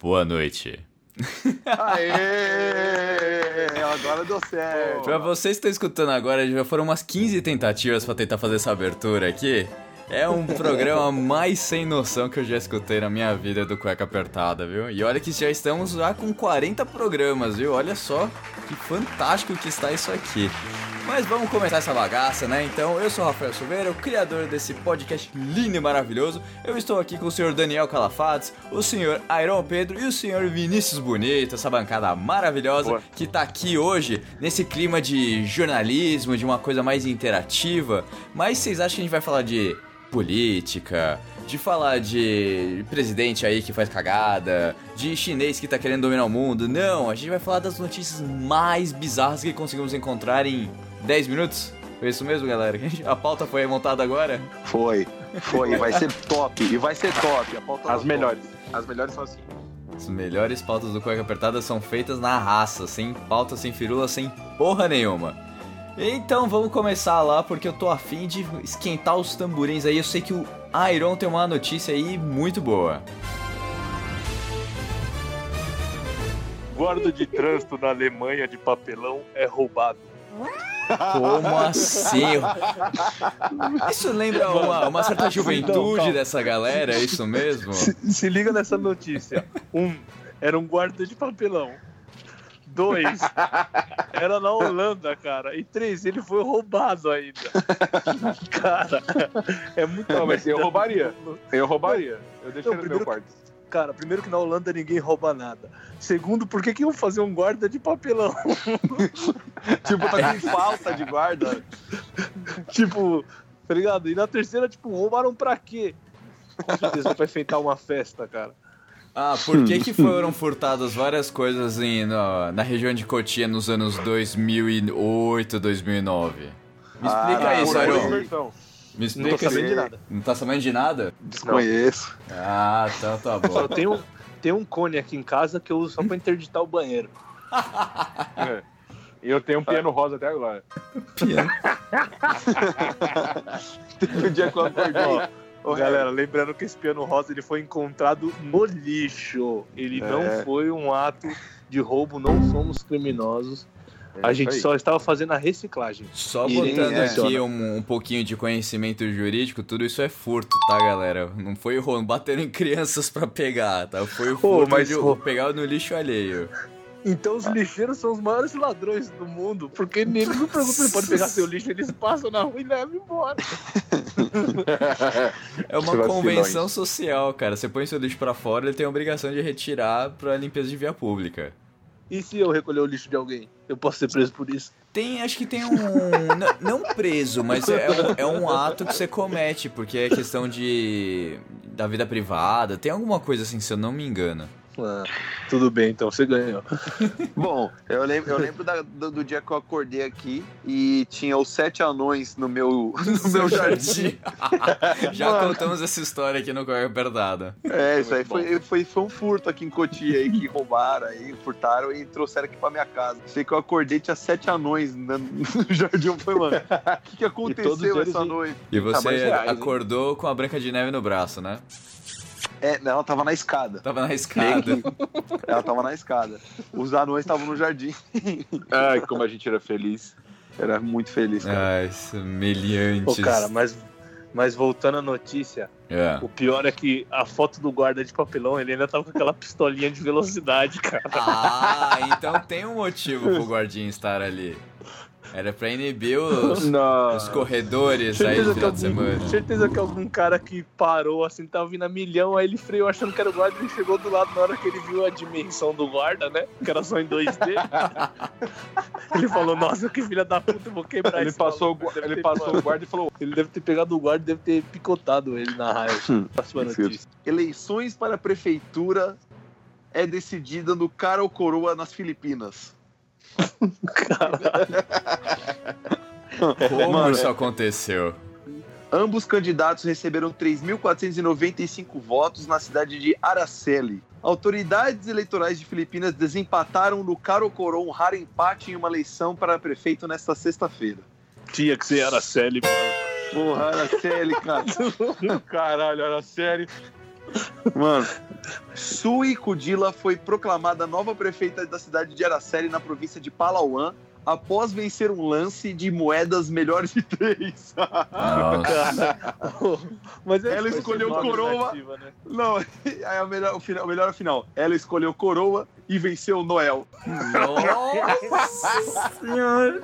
Boa noite. Aê! Agora deu certo. Pra vocês que estão escutando agora, já foram umas 15 tentativas pra tentar fazer essa abertura aqui. É um programa mais sem noção que eu já escutei na minha vida do Cueca Apertada, viu? E olha que já estamos já com 40 programas, viu? Olha só que fantástico que está isso aqui. Mas vamos começar essa bagaça, né? Então, eu sou o Rafael Silveira, o criador desse podcast lindo e maravilhoso. Eu estou aqui com o senhor Daniel Calafates, o senhor Iron Pedro e o senhor Vinícius Bonito, essa bancada maravilhosa Boa. que tá aqui hoje nesse clima de jornalismo, de uma coisa mais interativa. Mas vocês acham que a gente vai falar de política, de falar de presidente aí que faz cagada, de chinês que tá querendo dominar o mundo? Não, a gente vai falar das notícias mais bizarras que conseguimos encontrar em 10 minutos. Foi isso mesmo, galera? A pauta foi montada agora? Foi, foi, e vai ser top, e vai ser top. A pauta As melhores. top. As melhores são assim. As melhores pautas do Cueca Apertada são feitas na raça, sem pauta, sem firula, sem porra nenhuma. Então vamos começar lá, porque eu tô afim de esquentar os tamborins aí. Eu sei que o Iron tem uma notícia aí muito boa. Guarda de trânsito na Alemanha de papelão é roubado. Como assim? Isso lembra uma, uma certa juventude calma. dessa galera, é isso mesmo? Se, se liga nessa notícia. Um, era um guarda de papelão. Dois, era na Holanda, cara. E três, ele foi roubado ainda. Cara, é muito Não, mas eu roubaria. Eu roubaria. Eu deixei Não, no meu quarto. Cara, primeiro que na Holanda ninguém rouba nada. Segundo, por que, que iam fazer um guarda de papelão? Tipo, tá com falta de guarda. tipo, tá ligado? E na terceira, tipo, roubaram pra quê? Com certeza vai enfeitar uma festa, cara. Ah, por que que foram furtadas várias coisas em, na, na região de Cotia nos anos 2008, 2009? Me explica Ah, isso. Diversão. Me Não explica tô sabendo de nada. Não tá sabendo de nada? Desconheço. Ah, então tá Só bom. tem um, tem um cone aqui em casa que eu uso só pra interditar o banheiro. É. E eu tenho um piano rosa até agora. Teve um dia que eu acordei. Ô, galera, lembrando que esse piano rosa ele foi encontrado no lixo. Ele É. não foi um ato de roubo, não somos criminosos. A gente aí. só estava fazendo a reciclagem. Só E- botando é. aqui um, um pouquinho de conhecimento jurídico, tudo isso é furto, tá, galera? Não foi roubo, bateram em crianças pra pegar, tá? Foi o furto mas, de pô. pegar no lixo alheio. Então os lixeiros são os maiores ladrões do mundo, porque eles não perguntam se pode pegar seu lixo, eles passam na rua e levam embora. É uma convenção social, cara. Você põe seu lixo pra fora, ele tem a obrigação de retirar pra limpeza de via pública. E se eu recolher o lixo de alguém? Eu posso ser preso por isso? Tem, acho que tem um. não preso, mas é um, é um ato que você comete, porque é questão de. da vida privada. Tem alguma coisa assim, se eu não me engano. Ah, tudo bem, então você ganhou. Bom, eu lembro, eu lembro da- do, do dia que eu acordei aqui e tinha os sete anões no meu, no meu jardim. Já Mano. contamos essa história aqui no Correio Apertada. É, isso aí foi, foi, foi um furto aqui em Cotia aí que roubaram aí, furtaram e trouxeram aqui pra minha casa. Sei que eu acordei, tinha sete anões na- no jardim. Eu falei, mano, o que, que aconteceu essa noite? E você mais reais, hein? acordou com a Branca de Neve no braço, né? É, não, ela tava na escada. Tava na escada. Ela tava na escada. Os anões estavam no jardim. Ai, como a gente era feliz. Era muito feliz, cara. Ai, semelhantes. Ô, cara, mas, mas voltando à notícia, É. o pior é que a foto do guarda de papelão, ele ainda tava com aquela pistolinha de velocidade, cara. Ah, então tem um motivo pro guardinha estar ali. Era pra inibir os, os corredores aí Certeza no que, final de semana. certeza que algum cara que parou assim, tava vindo a milhão, aí ele freou achando que era o guarda e chegou do lado na hora que ele viu a dimensão do guarda, né? Que era só em 2D. ele falou, nossa, que filha da puta, eu vou quebrar Ele esse passou, maluco." ele passou o guarda e falou: Ele deve ter pegado o guarda e deve ter picotado ele na raia. Notícia. Eleições para a prefeitura é decidida no cara ou coroa nas Filipinas. Como Mano, isso aconteceu? Ambos candidatos receberam 3.495 votos na cidade de Araceli. Autoridades eleitorais de Filipinas desempataram no cara ou coroa um raro empate em uma eleição para prefeito nesta sexta-feira. Tinha que ser Araceli, mano. Porra, Araceli, cara. Caralho, sério. Mano, Sui Kudila foi proclamada nova prefeita da cidade de Araceli, na província de Palauan, após vencer um lance de moedas melhores de três. Mas é Ela esse escolheu coroa. nativa, né? Não, aí é o melhor, o final, o melhor é o final. Ela escolheu coroa e venceu o Noel. Nossa senhora.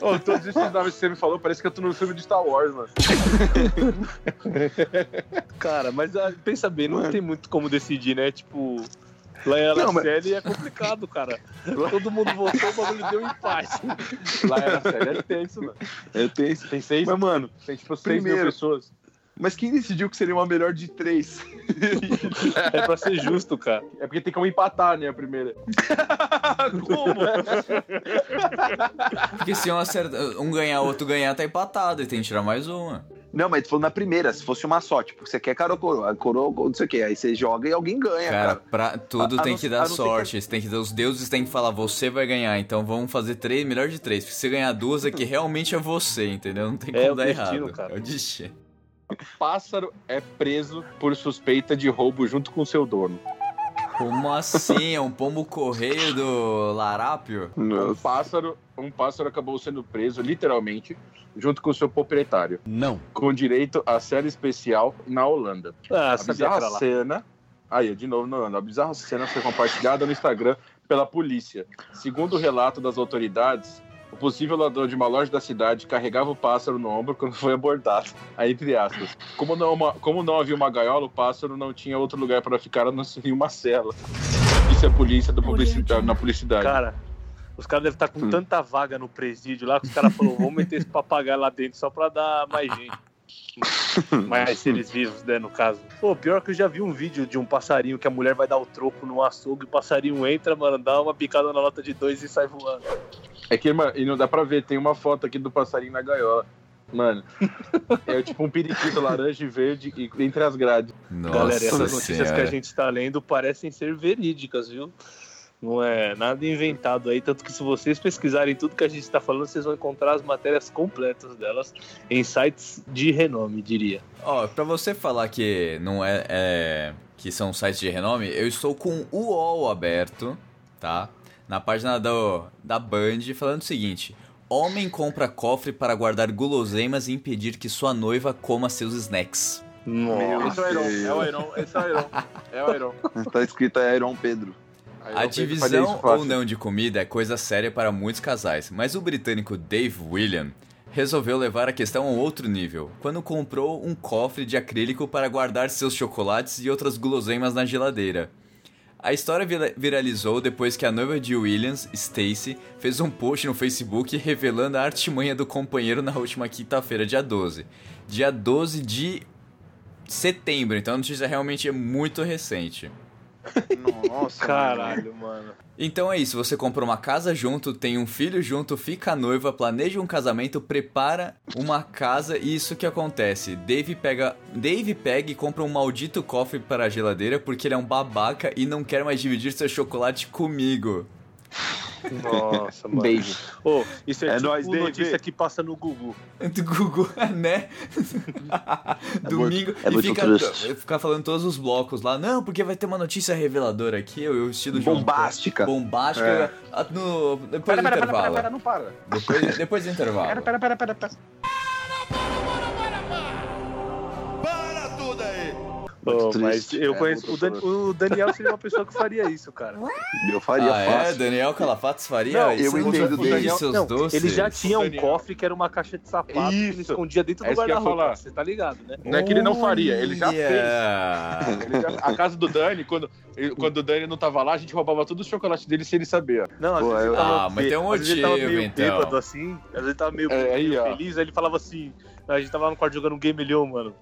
Ô, todos esses nomes que você me falou, parece que eu tô no filme de Star Wars, mano. Cara, mas ah, pensa bem, não Mano. tem muito como decidir, né? Tipo, lá em Não, mas- é complicado, cara. Todo mundo votou, o bagulho deu empate. Lá era sério, é tenso, mano. Eu tenho esse. Tem seis, Mas, mano, tem tipo seis mil primeiro- pessoas. mas quem decidiu que seria uma melhor de três? É pra ser justo, cara. É porque tem como empatar, né, a primeira. Como? Porque se um, acerta, um ganhar, outro ganhar, tá empatado e tem que tirar mais uma. Não, mas tu falou na primeira, se fosse uma só, tipo, você quer cara ou coroa? Coroa, não sei o quê. Aí você joga e alguém ganha, Cara, cara. pra tudo A- a tem não- que a dar não ser sorte. Você tem que, os deuses têm que falar, você vai ganhar. Então vamos fazer três, melhor de três. Porque se você ganhar duas é que realmente é você, entendeu? Não tem É como o dar destino, errado. cara. É o destino. Pássaro é preso por suspeita de roubo junto com seu dono. Como assim? É um pombo correio do Larápio? Um pássaro, um pássaro acabou sendo preso, literalmente, junto com seu proprietário. Não. Com direito a série especial na Holanda. Ah, A bizarra cena. Aí, de novo, não, a bizarra cena foi compartilhada no Instagram pela polícia. Segundo o relato das autoridades, o possível ladrão de uma loja da cidade carregava o pássaro no ombro quando foi abordado. Aí, entre aspas. Como não, uma- como não havia uma gaiola, o pássaro não tinha outro lugar para ficar a não ser em uma cela. Disse a polícia da publicidade, na publicidade. Cara, os caras devem estar com Hum. tanta vaga no presídio lá que os caras falaram, vamos meter esse papagaio lá dentro só pra dar mais gente. mais seres vivos, né, no caso. Pô, pior que eu já vi um vídeo de um passarinho que a mulher vai dar o troco no açougue, o passarinho entra, mano, dá uma picada na nota de dois e sai voando. É que, mano, e não dá pra ver, tem uma foto aqui do passarinho na gaiola. Mano, é tipo um periquito laranja e verde e- entre as grades. Nossa Galera, essas notícias senhora. que a gente tá lendo parecem ser verídicas, viu? Não é nada inventado aí, tanto que se vocês pesquisarem tudo que a gente tá falando, vocês vão encontrar as matérias completas delas em sites de renome, diria. Ó, pra você falar que não é, é- que são sites de renome, eu estou com o UOL aberto, tá? Na página do, da Band, falando o seguinte: Homem compra cofre para guardar guloseimas e impedir que sua noiva coma seus snacks. Esse é o Iron, é o Iron, esse é o Iron. É o Iron. Tá escrito aí, Iron Pedro. A divisão ou não de comida é coisa séria para muitos casais, mas o britânico Dave William resolveu levar a questão a um outro nível, quando comprou um cofre de acrílico para guardar seus chocolates e outras guloseimas na geladeira. A história vira- viralizou depois que a noiva de Williams, Stacy, fez um post no Facebook revelando a artimanha do companheiro na última quinta-feira, dia 12. Dia 12 de setembro, então a notícia realmente é muito recente. Nossa, Caralho, mano. Então é isso, você comprou uma casa junto, tem um filho junto, fica noiva, planeja um casamento, prepara uma casa e isso que acontece. Dave pega, Dave pega e compra um maldito cofre para a geladeira porque ele é um babaca e não quer mais dividir seu chocolate comigo. Nossa, mano. Dave. Ô, isso é, É tipo nóis, Dave. notícia que passa no Google. Do Google, né? Domingo. é e fica, ficar falando todos os blocos lá. Não, porque vai ter uma notícia reveladora aqui, o estilo Bombástica. Bombástica. É. ah, No, depois Pera, do pera, pera, intervalo. pera, pera, não para. Depois, depois do intervalo. Pera, pera, pera, pera, pera. Triste. mas eu É, conheço. O, Dan- o Daniel seria uma pessoa que faria isso, cara. Eu faria Ah, é? fácil. Daniel Calafatos faria Não, isso? eu entendo dele. seus Não, doces. ele já tinha um cofre que era uma caixa de sapato que ele Isso. escondia dentro É do isso que eu ia guarda-roupa. falar. Você tá ligado, né? Não é que ele não faria, ele já fez. Olha. Ele já- a casa do Dani, quando, quando o Dani não tava lá, a gente roubava todo o chocolate dele sem ele saber. Não, às Pô, vezes eu- ele tava Ah, mas tem um vezes ele tava motivo, meio então. bêbado assim, às vezes ele tava meio, É, aí, meio feliz, aí ele falava assim, a gente tava lá no quarto jogando um Game Leon, mano.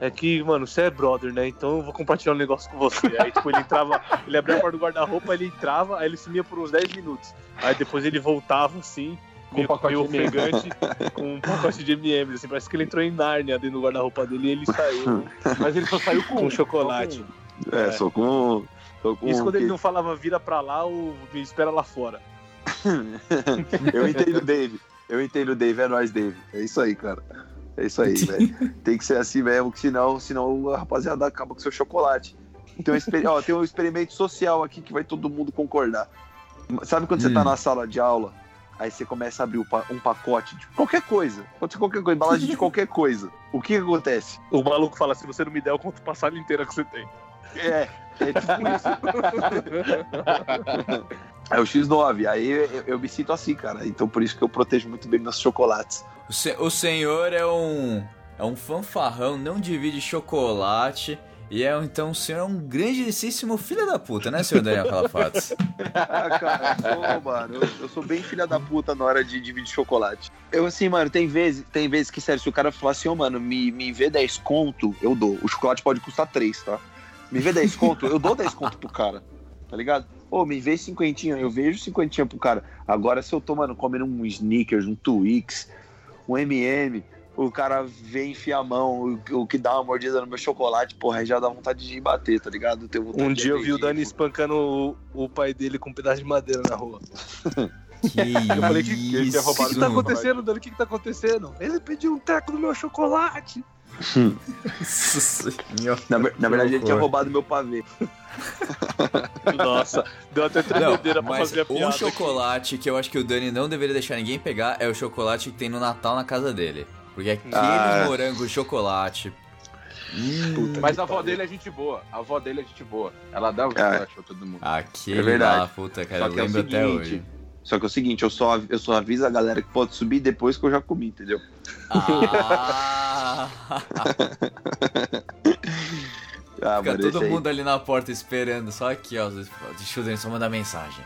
É que, mano, você é brother, né? Então eu vou compartilhar um negócio com você. Aí, tipo, ele entrava, ele abria a porta do guarda-roupa, ele entrava, aí ele sumia por uns 10 minutos. Aí depois ele voltava, assim, Com meio, um pacote meio de ofegante, com um pacote de M&M's, assim, parece que ele entrou em Nárnia dentro do guarda-roupa dele e ele saiu Mas ele só saiu com, com chocolate. É, só com. Só com Isso quando que- ele não falava vira pra lá ou me espera lá fora. Eu entendo o Dave. Eu entendo o Dave, é nóis, Dave. É isso aí, cara. É isso aí, velho. Tem que ser assim mesmo, que senão, senão a rapaziada acaba com seu chocolate. Tem um, exper- ó, tem um experimento social aqui que vai todo mundo concordar. Sabe quando você tá Hum. na sala de aula, aí você começa a abrir um pacote de qualquer coisa. Pode ser qualquer coisa, embalagem de qualquer coisa. O que, que acontece? O maluco fala, se você não me der, eu conto sala inteira que você tem. É, é tipo isso. É o X9. Aí eu, eu me sinto assim, cara. Então por isso que eu protejo muito bem meus chocolates. O, se- o senhor é um. É um fanfarrão, não divide chocolate. E é então o senhor é um grandíssimo filho da puta, né, senhor Daniel Calafatos? Ah, cara, eu sou, mano, eu, eu sou bem filha da puta na hora de dividir chocolate. Eu, assim, mano, tem vezes, tem vezes que, sério, se o cara falar assim, ô, mano, me, me vê 10 conto, eu dou. O chocolate pode custar 3, tá? Me vê 10 conto, eu dou 10 conto pro cara, tá ligado? Ô, me vê cinquentinha, eu vejo cinquentinha pro cara. Agora, se eu tô, mano, comendo um Snickers, um Twix, um M&M, o cara vem enfiar a mão, o, o que dá uma mordida no meu chocolate, porra, aí já dá vontade de bater, tá ligado? Um dia eu vi o. Dani espancando o, o pai dele com um pedaço de madeira na rua. Que Eu falei que, que ele tinha o que, que tá acontecendo, Dani? O que, que tá acontecendo? Ele pediu um teco do meu chocolate. Nossa senhora. Na, na verdade, ele tinha roubado meu pavê. Nossa, deu até tremedeira pra fazer a um piada. chocolate que eu acho que o Dani não deveria deixar ninguém pegar é o chocolate que tem no Natal na casa dele. Porque aquele Ah. morango chocolate. Hum, Mas a avó dele é gente boa. A avó dele é gente boa. Ela dá o chocolate pra todo mundo. aquele É verdade. lá, puta, cara, Só eu que é o lembro até seguinte, hoje. Só que é o seguinte, eu só, eu só aviso a galera que pode subir depois que eu já comi, entendeu? Ah, Ah, fica mano, todo esse aí- mundo ali na porta esperando, só aqui, ó. Deixa o Dani só mandar mensagem.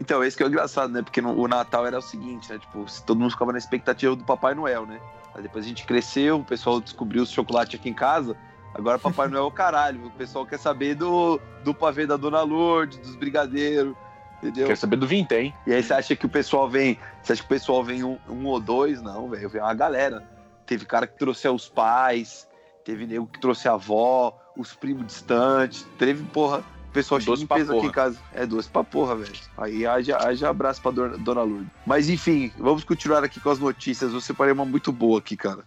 Então, esse que é o engraçado, né? Porque no- o Natal era o seguinte, né? Tipo, todo mundo ficava na expectativa do Papai Noel, né? Aí depois a gente cresceu, o pessoal descobriu os chocolates aqui em casa. Agora Papai Noel é o caralho. O pessoal quer saber do, do pavê da Dona Lourdes, dos brigadeiros, entendeu? Quer saber do vintém? E aí você acha que o pessoal vem. Você acha que o pessoal vem um, um ou dois? Não, velho. Vem uma galera. Teve cara que trouxe os pais, teve nego que trouxe a avó, os primos distantes. Teve, porra, o pessoal cheio de peso aqui em casa. É doce pra porra, velho. Aí haja, haja abraço pra dona, dona Lourdes. Mas enfim, vamos continuar aqui com as notícias. Eu separei uma muito boa aqui, cara.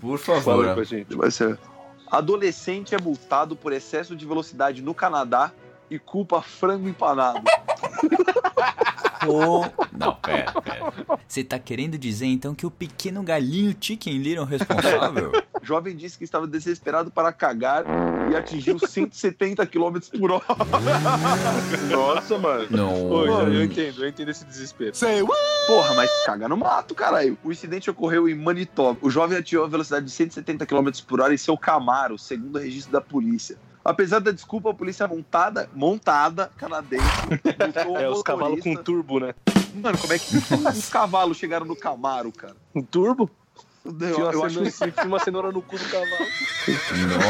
Por Fala favor. pra gente. Vai ser. Adolescente é multado por excesso de velocidade no Canadá e culpa frango empanado. Pô. Não, pera, pera. Você tá querendo dizer então que o pequeno galinho Chicken Little é o responsável? Jovem disse que estava desesperado para cagar e atingiu 170 km por hora. Nossa, mano. Não. Ô, eu, entendo, eu entendo esse desespero. Porra, mas caga no mato, caralho. O incidente ocorreu em Manitoba. O jovem atingiu a velocidade de 170 km por hora em seu Camaro, segundo o registro da polícia. Apesar da desculpa, a polícia montada, montada canadense, É, os cavalos com turbo, né? Mano, como é que os cavalos chegaram no Camaro, cara? Um turbo? Eu, acho cenoura, que enfia uma cenoura no cu do cavalo.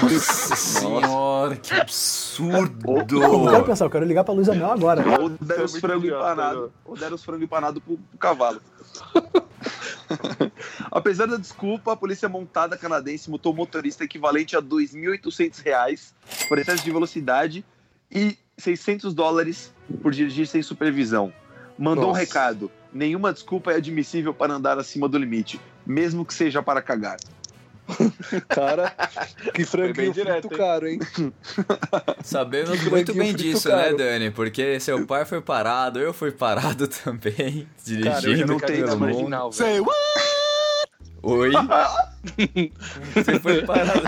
Nossa senhora, que absurdo! Eu não quero pensar, eu quero ligar pra Luísa Mel agora. Ou deram os muito frango idiota, empanado. Ou deram os frango empanado pro, pro cavalo. Apesar da desculpa, a polícia montada canadense multou o motorista equivalente a 2.800 reais por excesso de velocidade e 600 dólares por dirigir sem supervisão. Mandou um Nossa. recado: nenhuma desculpa é admissível para andar acima do limite, mesmo que seja para cagar. Cara, que franguinho direto, frito hein? caro, hein? Sabemos Que muito bem disso, caro. né, Dani? Porque seu pai foi parado, eu fui parado também, Cara, eu já dirigindo não tem tenho pelo na mundo. marginal, velho. Oi? Você foi parado.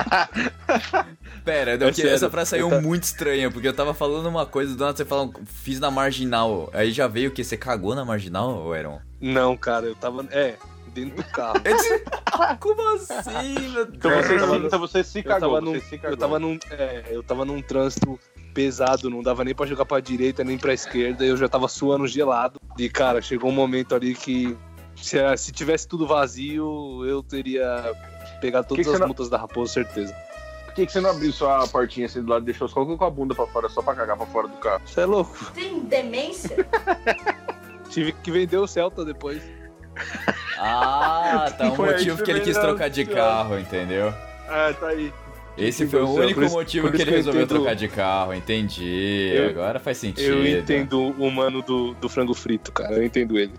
Pera, É que essa frase saiu eu tá- muito estranha, porque eu tava falando uma coisa, do nada você fala, fiz na marginal. Aí já veio o que? Você cagou na marginal, Aaron? Não, cara, eu tava. É, dentro do carro. Como assim, meu Então É, você, eu tava- então você se Eu cagou, tava, num, você se cagou. eu, tava num, é, eu tava num trânsito pesado, não dava nem pra jogar pra direita nem pra esquerda, eu já tava suando gelado. E, cara, chegou um momento ali que se, se tivesse tudo vazio, eu teria pegado todas Que que as você não- multas da Raposa, certeza. Por que, que você não abriu sua portinha assim do lado e deixou só com a bunda pra fora, só pra cagar pra fora do carro? Você é louco? Tem demência? Tive que vender o Celta depois. Ah, tá um Foi motivo que ele quis trocar de carro, entendeu? É, tá aí. Esse foi o único isso- motivo por que ele que eu resolveu entendo- trocar de carro, entendi. Eu- Agora faz sentido. Eu entendo o mano do, do frango frito, cara. Eu entendo ele.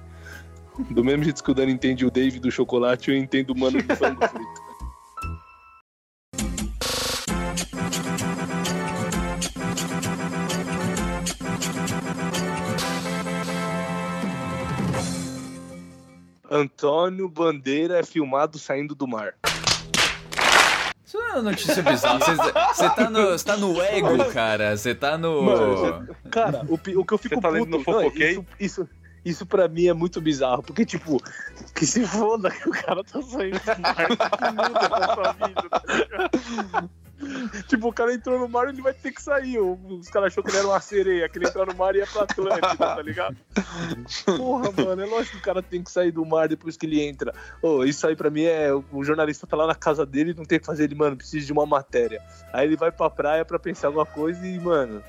Do mesmo jeito que o Dani entende o Dave do chocolate, eu entendo o mano do frango frito. Antônio Bandeira é filmado saindo do mar. Isso não é uma notícia bizarra. Você, tá no, tá no ego, cara. Você tá no. Mano, Cara, o, o que eu fico Você tá lendo puto, no Fofoquei? não, isso, isso, isso pra mim é muito bizarro, porque, tipo, que se foda que o cara tá saindo do mar, que muda na sua vida, tá ligado? Tipo, o cara entrou no mar, ele vai ter que sair. Os caras achou que ele era uma sereia, que ele entrou no mar e ia pra Atlântida, tá ligado? Porra, mano, é lógico que o cara tem que sair do mar depois que ele entra. Ô, isso aí pra mim é. O jornalista tá lá na casa dele e não tem o que fazer, ele, mano, precisa de uma matéria. Aí ele vai pra praia pra pensar alguma coisa e, mano.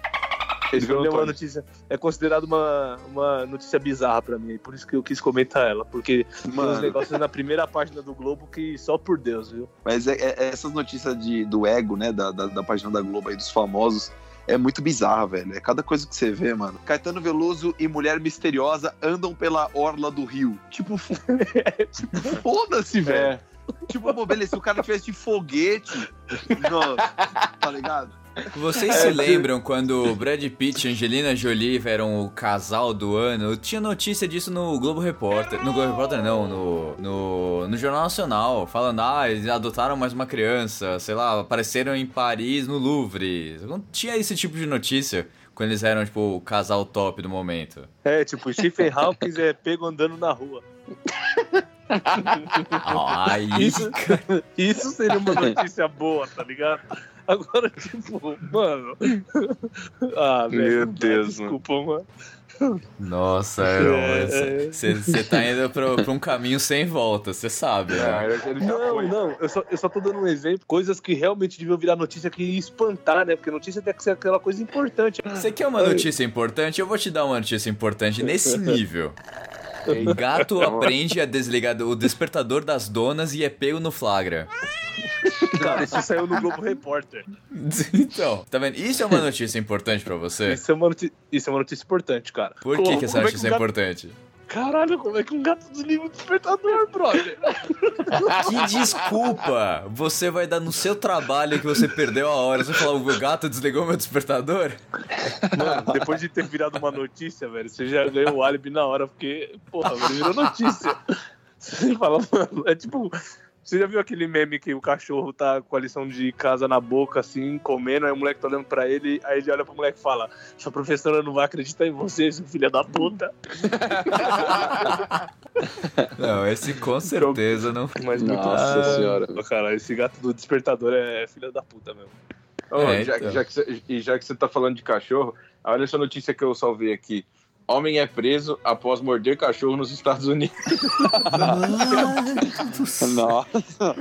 Esse Ele é uma notícia. É considerado uma, uma notícia bizarra pra mim, por isso que eu quis comentar ela. Porque tem uns Mano, negócios na primeira página do Globo que só por Deus, viu? mas é, é- é essas notícias de, do ego, né, da, da, da página da Globo aí, dos famosos, é muito bizarra, velho. É cada coisa que você vê, mano. Caetano Veloso e mulher misteriosa andam pela orla do rio. Tipo, tipo foda-se, velho. Tipo, pô, beleza, se o cara tivesse de foguete, no- tá ligado? Vocês se lembram quando Brad Pitt e Angelina Jolie eram o casal do ano? Tinha notícia disso no Globo Repórter. No Globo Repórter não, no, no, no Jornal Nacional. Falando, ah, eles adotaram mais uma criança, sei lá, apareceram em Paris, no Louvre. Não tinha esse tipo de notícia quando eles eram, tipo, o casal top do momento. É, tipo, Stephen Hawking é pego andando na rua. Ai, Isso, isso seria uma notícia boa, tá ligado? Agora, tipo, mano. Ah, velho. Meu Deus, Desculpa, mano. nossa, É, Aaron, você tá indo pra, pra um caminho sem volta, você sabe, né? É, Não, não, eu só, eu só tô dando um exemplo, coisas que realmente deviam virar notícia que ia espantar, né? Porque notícia tem que ser aquela coisa importante. Você quer uma notícia importante? Eu vou te dar uma notícia importante nesse nível. O gato aprende a desligar o despertador das donas e é pego no flagra. Cara, isso saiu no Globo Repórter. Então, tá vendo? Isso é uma notícia importante pra você? Isso é uma notícia, isso é uma notícia importante, cara. Por que, Como- que essa é notícia é gato- importante? Caralho, como é que um gato desliga o despertador, brother? Que desculpa você vai dar no seu trabalho que você perdeu a hora? Você falar, o gato desligou meu despertador? Mano, depois de ter virado uma notícia, velho, você já ganhou o álibi na hora, porque, porra, virou notícia. Você fala, mano, é tipo. Você já viu aquele meme que o cachorro tá com a lição de casa na boca, assim, comendo, aí o moleque tá olhando pra ele, aí ele olha pro moleque e fala: Sua professora não vai acreditar em você, seu filho da puta. Não, esse com certeza não. Mas muito Nossa Ah, senhora. Cara, esse gato do despertador é filha da puta mesmo. Ô, É, já, então. já que você, e já que você tá falando de cachorro, olha essa notícia que eu salvei aqui. Homem é preso após morder cachorro nos Estados Unidos. Nossa.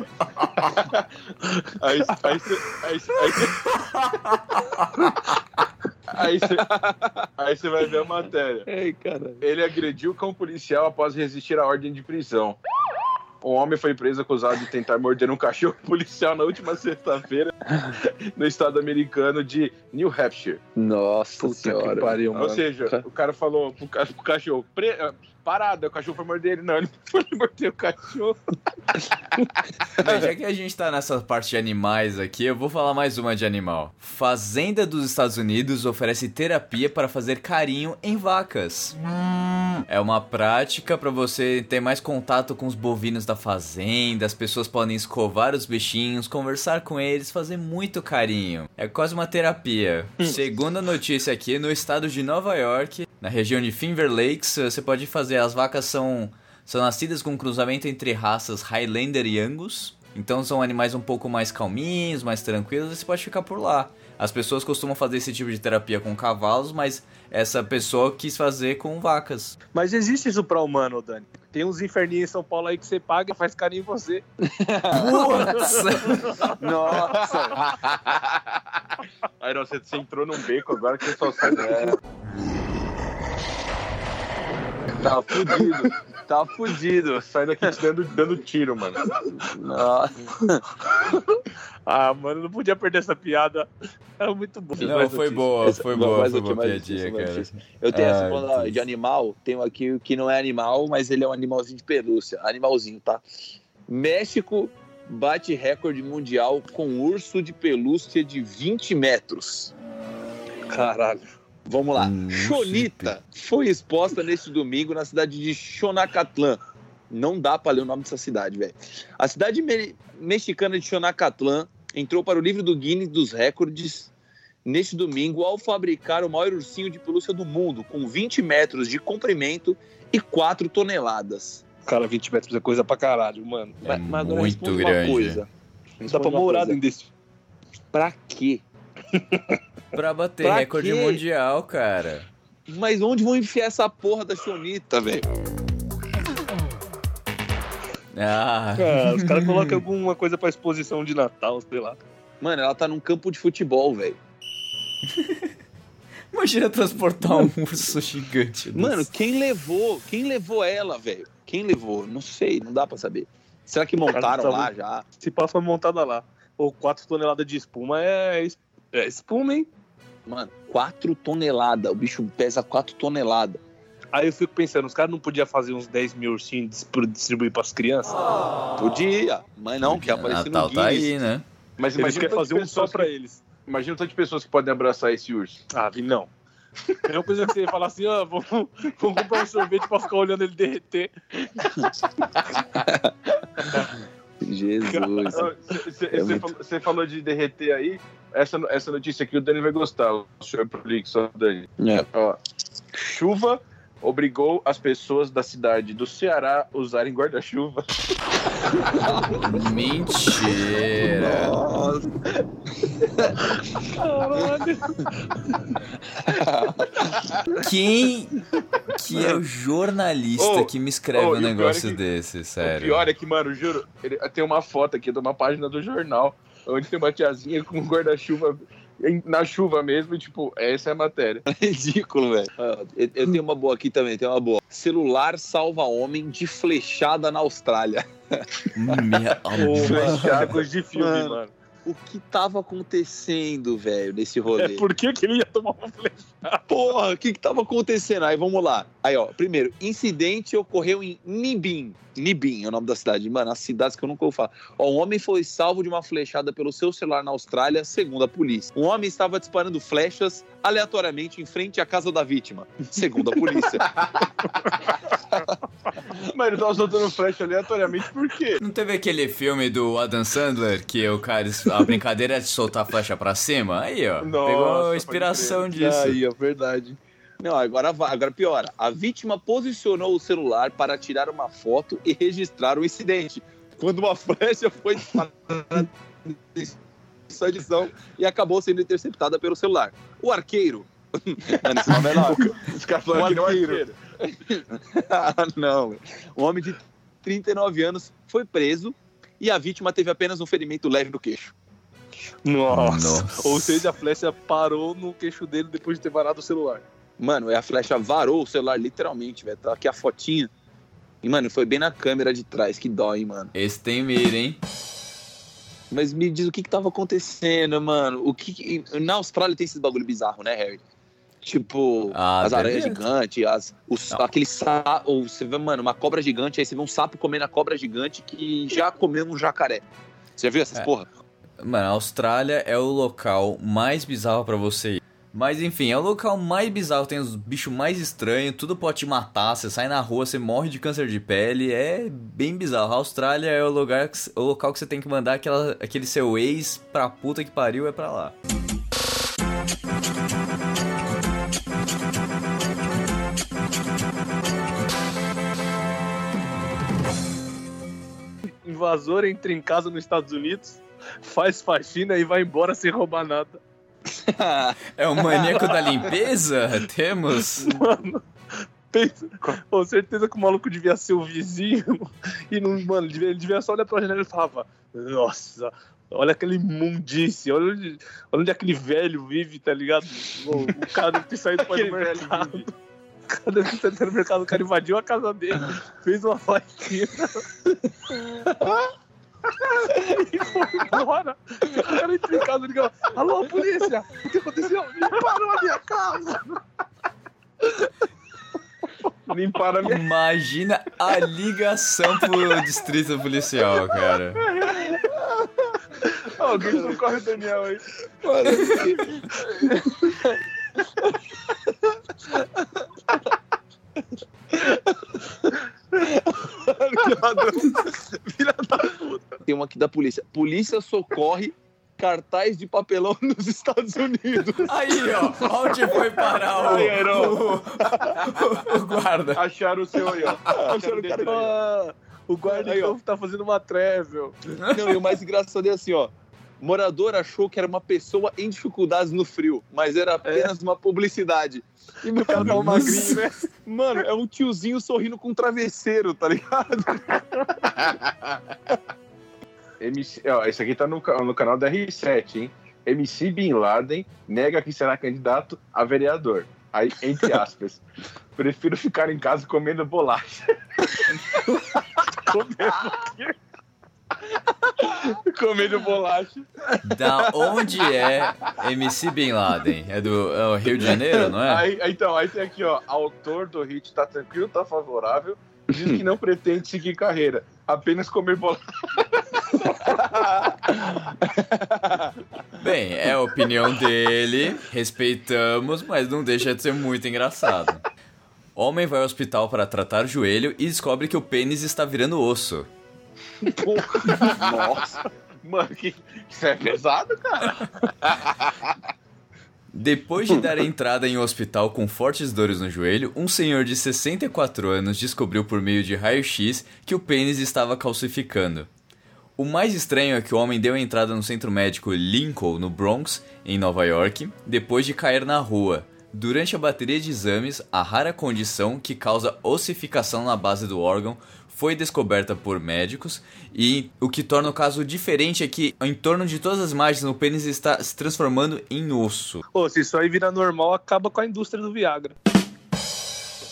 Aí aí você. Aí, aí, você- aí, você- aí você vai ver a matéria. Ei, cara. Ele agrediu o cão policial após resistir à ordem de prisão. Um homem foi preso acusado de tentar morder um cachorro policial na última sexta-feira no estado americano de New Hampshire. Nossa Puta que senhora. pariu, mano. Ou seja, o cara falou pro cachorro: "Pre- ah, parado, aí o cachorro foi morder ele. Não, ele foi morder o cachorro. Já que a gente tá nessa parte de animais aqui, eu vou falar mais uma de animal. Fazenda dos Estados Unidos oferece terapia para fazer carinho em vacas. É uma prática para você ter mais contato com os bovinos da fazenda, as pessoas podem escovar os bichinhos, conversar com eles, fazer muito carinho. É quase uma terapia. Segundo a notícia aqui, no estado de Nova York, na região de Finger Lakes, você pode fazer as vacas são são nascidas com um cruzamento entre raças Highlander e Angus. Então são animais um pouco mais calminhos, mais tranquilos, e você pode ficar por lá. As pessoas costumam fazer esse tipo de terapia com cavalos, mas essa pessoa quis fazer com vacas. Mas existe isso pra humano, Dani. Tem uns inferninhos em São Paulo aí que você paga e faz carinho em você. Putz! Nossa! Aí não, você, você entrou num beco agora que você só sai. É. Tá fudido. Tá fudido. Sai daqui te dando, dando tiro, mano. Nossa. Ah, mano, não podia perder essa piada. É muito bom. Não, foi boa, Essa- foi boa, foi boa piadinha, cara. Eu tenho essa falando Deus. de animal, tenho aqui o que não é animal, mas ele é um animalzinho de pelúcia. Animalzinho, tá? México bate recorde mundial com urso de pelúcia de 20 metros. Caralho. Vamos lá. Chonita foi exposta neste domingo na cidade de Xonacatlán. Não dá pra ler o nome dessa cidade, velho. A cidade me- mexicana de Xonacatlán entrou para o livro do Guinness dos recordes neste domingo ao fabricar o maior ursinho de pelúcia do mundo, com 20 metros de comprimento e 4 toneladas. Cara, 20 metros é coisa pra caralho, mano. É Mas- mas agora muito responde grande. Uma coisa. Não dá pra morar dentro desse. Pra quê? Pra bater Pra recorde quê? mundial, cara. Mas onde vão enfiar essa porra da Chonita, velho? Ah, Ah, os caras colocam alguma coisa pra exposição de Natal, sei lá. Mano, ela tá num campo de futebol, velho. imagina transportar um urso gigante. desse. Mano, quem levou? Quem levou ela, velho? Quem levou? Não sei, não dá pra saber. Será que montaram tá lá muito- já? Se pá foi montada lá. Ou 4 toneladas de espuma é, é espuma, hein? Mano, 4 toneladas. O bicho pesa 4 toneladas. Aí eu fico pensando, os caras não podiam fazer uns 10 mil ursinhos pra distribuir pras crianças? Podia, mas não, quer aparecer Natal no tá aí, né? Mas imagina fazer um só pra que- eles. Imagina o tanto de pessoas que podem abraçar esse urso. Ah, Vi, não. É uma coisa que você fala assim, ó, vamos, vamos comprar um sorvete pra ficar olhando ele derreter. Jesus. Você É muito- falou, de derreter aí. Essa, essa notícia aqui o Dani vai gostar. O senhor só, Dani. É. Ó, chuva obrigou as pessoas da cidade do Ceará a usarem guarda-chuva. Mentira. Nossa. Caralho. Quem que é o jornalista Ô, que me escreve ô, um o pior negócio é que- desse, O sério? pior é que, mano, juro, ele, tem uma foto aqui de uma página do jornal onde tem uma tiazinha com um guarda-chuva na chuva mesmo e, tipo, essa é a matéria. Ridículo, velho. Ah, Eu, eu tenho uma boa aqui também, tem uma boa. Celular salva homem de flechada na Austrália. Minha é coisa de filme, Mano. mano. O que tava acontecendo, velho, nesse É rolê? por que, que ele ia tomar uma flecha? Porra, o que que tava acontecendo? Aí, vamos lá. Aí, ó, primeiro, incidente ocorreu em Nibin. Nibin é o nome da cidade. Mano, as cidades que eu nunca ouvi falar. Ó, um homem foi salvo de uma flechada pelo seu celular na Austrália, segundo a polícia. Um homem estava disparando flechas aleatoriamente em frente à casa da vítima, segundo a polícia. Mas ele tava soltando flash aleatoriamente por quê? Não teve aquele filme do Adam Sandler que o cara, a brincadeira é de soltar a flecha pra cima? Aí, ó. Nossa, pegou inspiração disso. Aí, é verdade. Não, agora, vai- agora piora. A vítima posicionou o celular para tirar uma foto e registrar o incidente. Quando uma flecha foi disparada em sua direção e acabou sendo interceptada pelo celular. O arqueiro. É. Os caras falaram que não é arqueiro. Ah, não. Um homem de 39 anos foi preso e a vítima teve apenas um ferimento leve no queixo. Nossa. Nossa. Ou seja, a flecha parou no queixo dele depois de ter varado o celular. Mano, a flecha varou o celular literalmente, velho. Tá aqui a fotinha. E, mano, foi bem na câmera de trás. Que dói, mano. Esse tem mira, hein? Mas me diz o que que tava acontecendo, mano. O que, que- Na Austrália tem esses bagulho bizarro, né, Harry? Tipo, Ah, as aranhas gigantes, as, os, Não. aquele sapo. Você vê, mano, uma cobra gigante, aí você vê um sapo comendo a cobra gigante que já comeu um jacaré. Você já viu essas É. porra? Mano, a Austrália é o local mais bizarro pra você ir. Mas enfim, é o local mais bizarro, tem os bichos mais estranhos, tudo pode te matar, você sai na rua, você morre de câncer de pele, é bem bizarro. A Austrália é o lugar, que- o local que você tem que mandar aquela, aquele seu ex pra puta que pariu, é pra lá. Invasor entra em casa nos Estados Unidos, faz faxina e vai embora sem roubar nada. É o maníaco da limpeza? Temos. Mano, pensa. Com certeza que o maluco devia ser o vizinho. E não, mano, devia- ele devia só olhar pra janela e falava: Nossa, olha aquela imundície, olha onde, olha onde aquele velho vive, tá ligado? O, o cara deve ter saído para o Aquele mercado. O cara deve ter saído para o mercado, o cara invadiu a casa dele, fez uma faxina. e foi embora. O cara entrou em casa ligou: Alô, polícia, o que aconteceu? Limparam a minha casa. Limparam a minha. Imagina a ligação pro distrito policial, cara. Alguém socorre o Daniel aí. Tem uma aqui da polícia. Polícia socorre cartaz de papelão nos Estados Unidos. Aí, ó, onde foi parar o, Aí, o, o- o guarda? Acharam o seu aí, ó. Acharam o cara-. Ah, o guarda Aí, ó. então tá fazendo uma travel. Não, e o mais engraçado é assim, ó. Morador achou que era uma pessoa em dificuldades no frio, mas era apenas uma publicidade. E meu cara tava magrinho, né? Mano, é um tiozinho sorrindo com um travesseiro, tá ligado? MC, ó, esse aqui tá no, no canal da R7, hein? MC Bin Laden nega que será candidato a vereador. Aí, entre aspas, prefiro ficar em casa comendo bolacha. Comendo bolacha. Da onde é MC Bin Laden? É do é Rio de Janeiro, não é? Aí, então, aí tem aqui, ó, autor do hit tá tranquilo, tá favorável, diz que não pretende seguir carreira, apenas comer bolacha. Bem, é a opinião dele, respeitamos, mas não deixa de ser muito engraçado. Homem vai ao hospital para tratar o joelho e descobre que o pênis está virando osso. Nossa. Mano, que, isso é pesado, cara. Depois de dar entrada em um hospital com fortes dores no joelho, um senhor de 64 anos descobriu por meio de raio-x que o pênis estava calcificando. O mais estranho é que o homem deu entrada no centro médico Lincoln, no Bronx, em Nova York, depois de cair na rua. Durante a bateria de exames, a rara condição que causa ossificação na base do órgão foi descoberta por médicos e o que torna o caso diferente é que em torno de todas as imagens o pênis está se transformando em osso. Pô, se isso aí virar normal, acaba com a indústria do Viagra.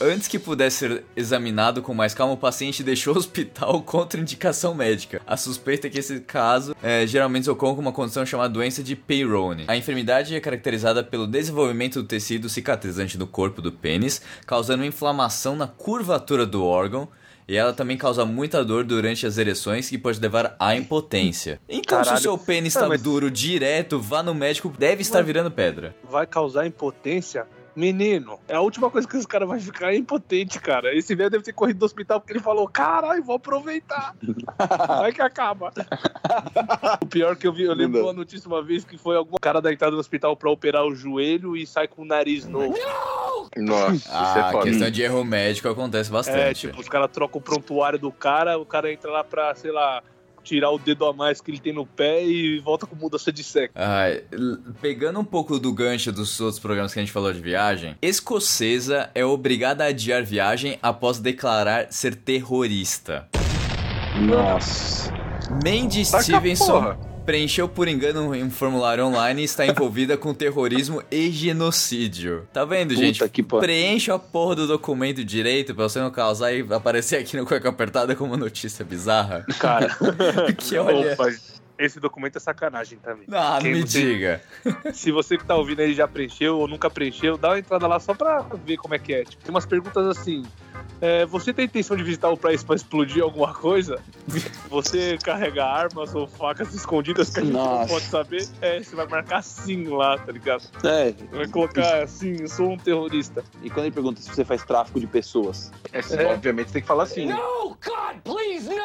Antes que pudesse ser examinado com mais calma, o paciente deixou o hospital contra indicação médica. A suspeita é que esse caso é, geralmente ocorre com uma condição chamada doença de Peyronie. A enfermidade é caracterizada pelo desenvolvimento do tecido cicatrizante do corpo do pênis, causando inflamação na curvatura do órgão. E ela também causa muita dor durante as ereções que pode levar à impotência. Então, se o Caralho. seu pênis está mas- duro direto, vá no médico, deve estar virando pedra. Vai causar impotência? Menino, é a última coisa que esse cara vai ficar é impotente, cara. Esse velho deve ter corrido do hospital porque ele falou: caralho, vou aproveitar. Vai que acaba. o pior que eu vi, eu lembro Não uma notícia uma vez que foi algum cara da entrada do hospital pra operar o joelho e sai com o nariz novo. Nossa, isso Ah, é questão de erro médico acontece bastante. É, tipo, os caras trocam o prontuário do cara, o cara entra lá pra, sei lá, tirar o dedo a mais que ele tem no pé e volta com mudança de sexo. Ai, l- pegando um pouco do gancho dos outros programas que a gente falou de viagem, escocesa é obrigada a adiar viagem após declarar ser terrorista. Nossa. Mandy Taca Stevenson porra. Preencheu por engano em um formulário online e está envolvida com terrorismo e genocídio. Tá vendo, Puta gente? que pariu. Preencha a porra do documento direito pra você não causar e aparecer aqui no Cueca Apertada como notícia bizarra. Cara, que olha... opa, esse documento é sacanagem também. Ah, Quem me você- diga. Se você que tá ouvindo aí já preencheu ou nunca preencheu, dá uma entrada lá só pra ver como é que é. Tipo, tem umas perguntas assim. É, você tem intenção de visitar o país pra explodir alguma coisa? Você carrega armas ou facas escondidas que a gente não Nossa. pode saber? É, você vai marcar sim lá, tá ligado? É, Vai colocar assim, eu sou um terrorista. e quando ele pergunta se você faz tráfico de pessoas? É, sim, Obviamente tem que falar assim. Né?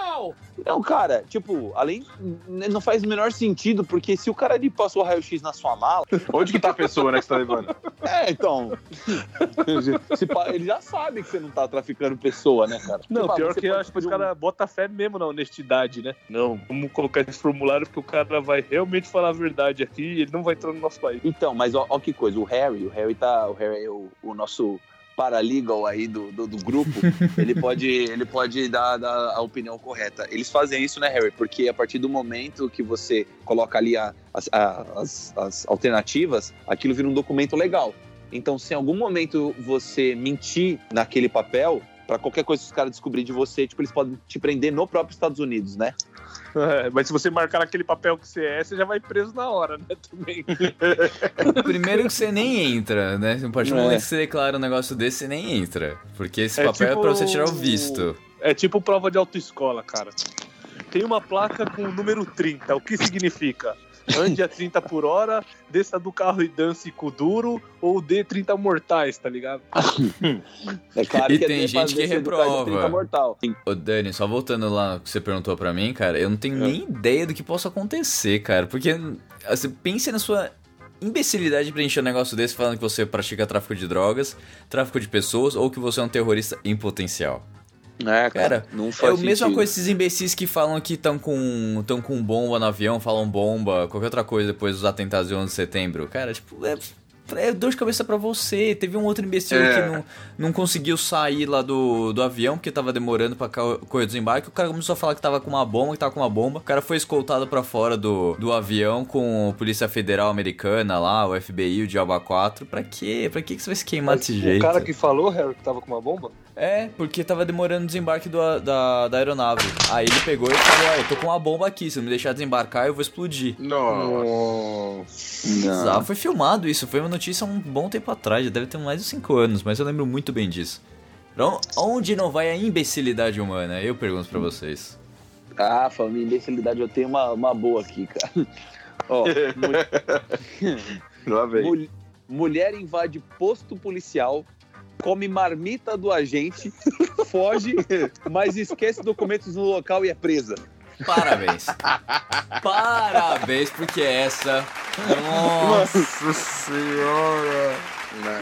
Não, cara, tipo, além. Não faz o menor sentido, porque se o cara ele passou raio-x na sua mala. Onde que tá a pessoa, né, que você tá levando? É, então. se pa- ele já sabe que você não tá traficando pessoa, né, cara? Não, Tipo, ah, pior que eu acho que um- caras botam fé mesmo na honestidade, né? Não, vamos colocar esse formulário porque o cara vai realmente falar a verdade aqui e ele não vai entrar no nosso país. Então, mas ó, ó que coisa, o Harry, o Harry tá. O Harry é o, o nosso paralegal aí do, do, do grupo, ele pode, ele pode dar, dar a opinião correta. Eles fazem isso, né, Harry? Porque a partir do momento que você coloca ali a- as, a- as, as alternativas, aquilo vira um documento legal. Então, se em algum momento você mentir naquele papel, pra qualquer coisa que os caras descobrirem de você, tipo, eles podem te prender no próprio Estados Unidos, né? É, mas se você marcar aquele papel que você é, você já vai preso na hora, né? Também. Primeiro que você nem entra, né? A partir do momento que você declara um negócio desse, você nem entra. Porque esse É papel tipo- é pra você tirar o visto. É tipo prova de autoescola, cara. Tem uma placa com o número 30. O que significa? Ande a 30 por hora, desça do carro e dance com o duro, ou dê 30 mortais, tá ligado? É claro E que tem é gente que reprova. 30 mortal. Ô Dani, só voltando lá no que você perguntou pra mim, cara, eu não tenho É. nem ideia do que possa acontecer, cara. Porque assim, pense na sua imbecilidade de preencher um negócio desse falando que você pratica tráfico de drogas, tráfico de pessoas ou que você é um terrorista em potencial. É, Cara, não É faz a mesma coisa esses imbecis que falam que estão com, tão com bomba no avião, falam bomba, qualquer outra coisa depois dos atentados de 11 de setembro. Cara, tipo, é, é dor de cabeça pra você. Teve um outro imbecil É. que não, não conseguiu sair lá do, do avião porque tava demorando pra correr o desembarque. O cara começou a falar que tava com uma bomba, que tava com uma bomba. O cara foi escoltado pra fora do, do avião com a Polícia Federal Americana lá, o FBI, o Diabo 4. Pra quê? Pra que, que você vai se queimar desse jeito? O cara que falou, Harry, que tava com uma bomba? É, porque tava demorando o desembarque do a- da, da aeronave. Aí ele pegou e falou: Ó, eu tô com uma bomba aqui, se não me deixar desembarcar, eu vou explodir. Nossa. Ah, foi filmado isso, foi uma notícia há um bom tempo atrás, já deve ter mais de 5 anos, mas eu lembro muito bem disso. Então, onde não vai a imbecilidade humana? Eu pergunto pra vocês. Ah, falando em imbecilidade, eu tenho uma, uma boa aqui, cara. Ó, mu- Lá vem. mul- mulher invade posto policial, come marmita do agente, foge, mas esquece documentos no local e é presa. Parabéns. Parabéns, porque essa. Nossa senhora.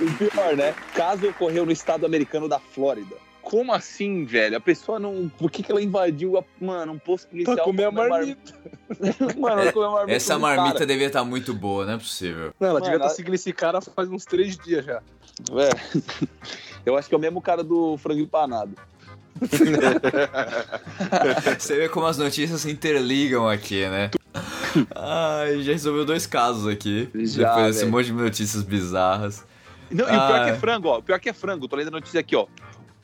O pior, né? Caso ocorreu no estado americano da Flórida. Como assim, velho? A pessoa não. Por que, que ela invadiu, a... mano, um posto policial? Pra comer a marmita. mar- Mano, ela comeu a marmita. Essa marmita cara. devia estar muito boa, não é possível. Não, ela Mano, devia estar ela- seguindo esse cara faz uns três dias já. É. Eu acho que é o mesmo cara do frango empanado. Você vê como as notícias se interligam aqui, né? Ai, já resolveu dois casos aqui. Já, depois desse monte de notícias bizarras. Não, e o pior Ah. que é frango, ó. O pior que é frango. Tô lendo a notícia aqui, ó.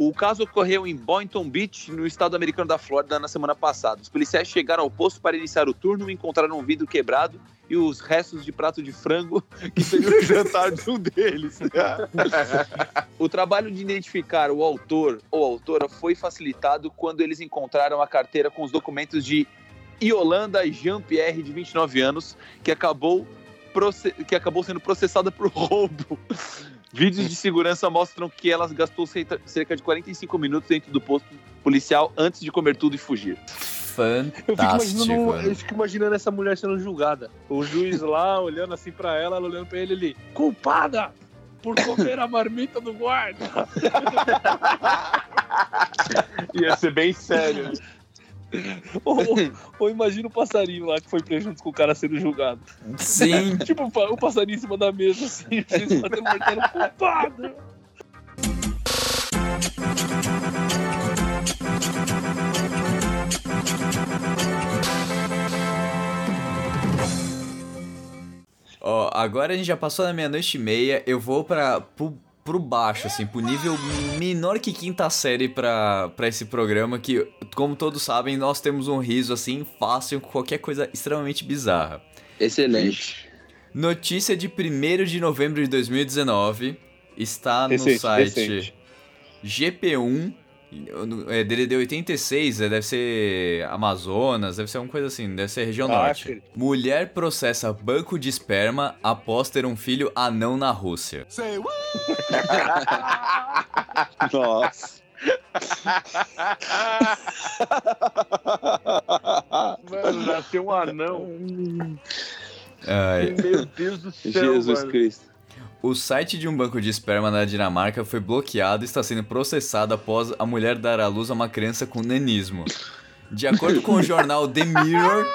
O caso ocorreu em Boynton Beach, no estado americano da Flórida, na semana passada. Os policiais chegaram ao posto para iniciar o turno e encontraram um vidro quebrado e os restos de prato de frango que seria o jantar de um deles. o trabalho de identificar o autor ou autora foi facilitado quando eles encontraram a carteira com os documentos de Yolanda Jean-Pierre, de 29 anos, que acabou, que acabou sendo processada por roubo. Vídeos de segurança mostram que ela gastou cerca de 45 minutos dentro do posto policial antes de comer tudo e fugir. Eu fico, Fantástico. imaginando, eu fico imaginando essa mulher sendo julgada. O juiz lá, olhando assim pra ela, ela olhando pra ele ali. Culpada por comer a marmita do guarda. Ia ser bem sério. ou, ou imagina o passarinho lá que foi preso junto com o cara sendo julgado. Sim. Tipo, o pa- o passarinho em cima da mesa, assim, o juiz batendo o martelo, culpada. Ó, agora a gente já passou da meia-noite e meia. Eu vou para pro pro baixo, assim, pro nível menor que quinta série pra, pra esse programa, que, como todos sabem, nós temos um riso, assim, fácil com qualquer coisa extremamente bizarra. Excelente. Notícia de 1 de novembro de 2019 está no Recente, site recente. GP1, é, DDD 86, é, deve ser Amazonas, deve ser alguma coisa assim, deve ser região Ah, norte. filho. Mulher processa banco de esperma após ter um filho anão na Rússia. Nossa. Mano, nasceu um anão. Ai. Meu Deus do céu, Jesus mano. Cristo. O site de um banco de esperma na Dinamarca foi bloqueado e está sendo processado após a mulher dar à luz a uma criança com nanismo. De acordo com o jornal The Mirror,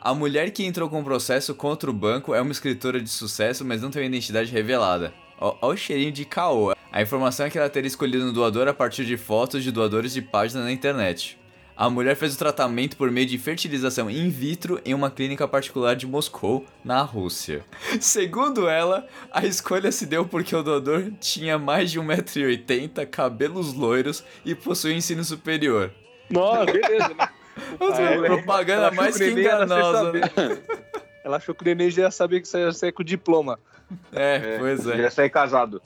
a mulher que entrou com o processo contra o banco é uma escritora de sucesso, mas não tem uma identidade revelada. Ó o cheirinho de caô. A informação é que ela teria escolhido um doador a partir de fotos de doadores de página na internet. A mulher fez o tratamento por meio de fertilização in vitro em uma clínica particular de Moscou, na Rússia. Segundo ela, a escolha se deu porque o doador tinha mais de 1,80m, cabelos loiros e possuía ensino superior. Nossa, beleza, né? Ah, ela- propaganda ela mais que enganosa, né? Ela achou que o neném já ia saber que você ia sair com diploma. É, pois é. Já saí casado.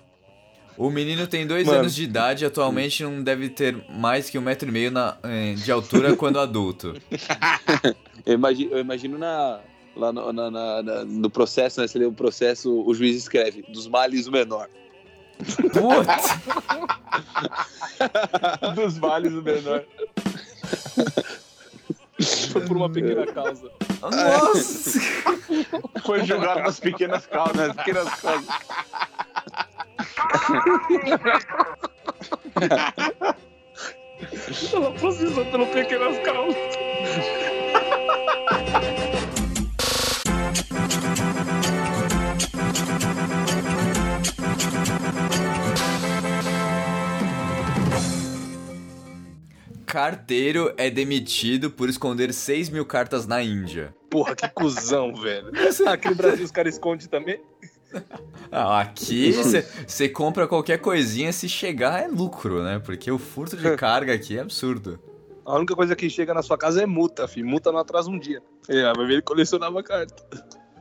O menino tem dois Mano. anos de idade e atualmente não deve ter mais que um metro e meio na- eh, de altura quando adulto. Eu imagino, eu imagino na, lá no, na- na- no processo, né? Se lê o processo, o juiz escreve dos males o menor. Putz! Dos vales o menor. Foi por uma pequena causa. Nossa! Foi julgado nas pequenas causas. Nas pequenas causas. Ela processou pelo pequenas causas. Carteiro é demitido por esconder 6 mil cartas na Índia. Porra, que cuzão, velho. Aqui no Brasil os caras escondem também. Ah, aqui você compra qualquer coisinha, se chegar é lucro, né? Porque o furto de carga aqui é absurdo. A única coisa que chega na sua casa é multa, filho. Multa não atrasa um dia. É, vai ver ele colecionava carta.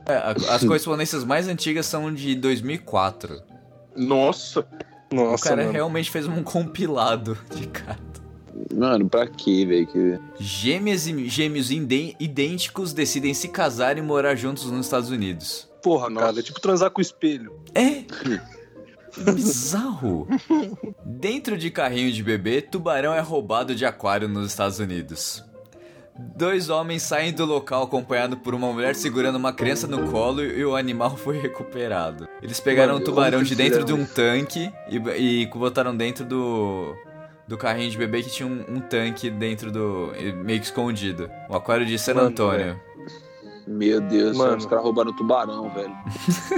É, as correspondências mais antigas são de 2004. Nossa. O Nossa, cara mano. realmente fez um compilado de carta. Mano, pra quê, velho? Que... Gêmeas e gêmeos inde- idênticos decidem se casar e morar juntos nos Estados Unidos. Porra, cara, é tipo transar com o espelho. É? Bizarro. Dentro de carrinho de bebê, tubarão é roubado de aquário nos Estados Unidos. Dois homens saem do local acompanhado por uma mulher segurando uma criança no colo e o animal foi recuperado. Eles pegaram um Mano, tubarão de dentro de um tanque e, e botaram dentro do, do carrinho de bebê que tinha um, um tanque dentro do. meio que escondido. O aquário de San Mano, Antônio. Meu Deus, Mano. os caras roubaram tubarão, velho.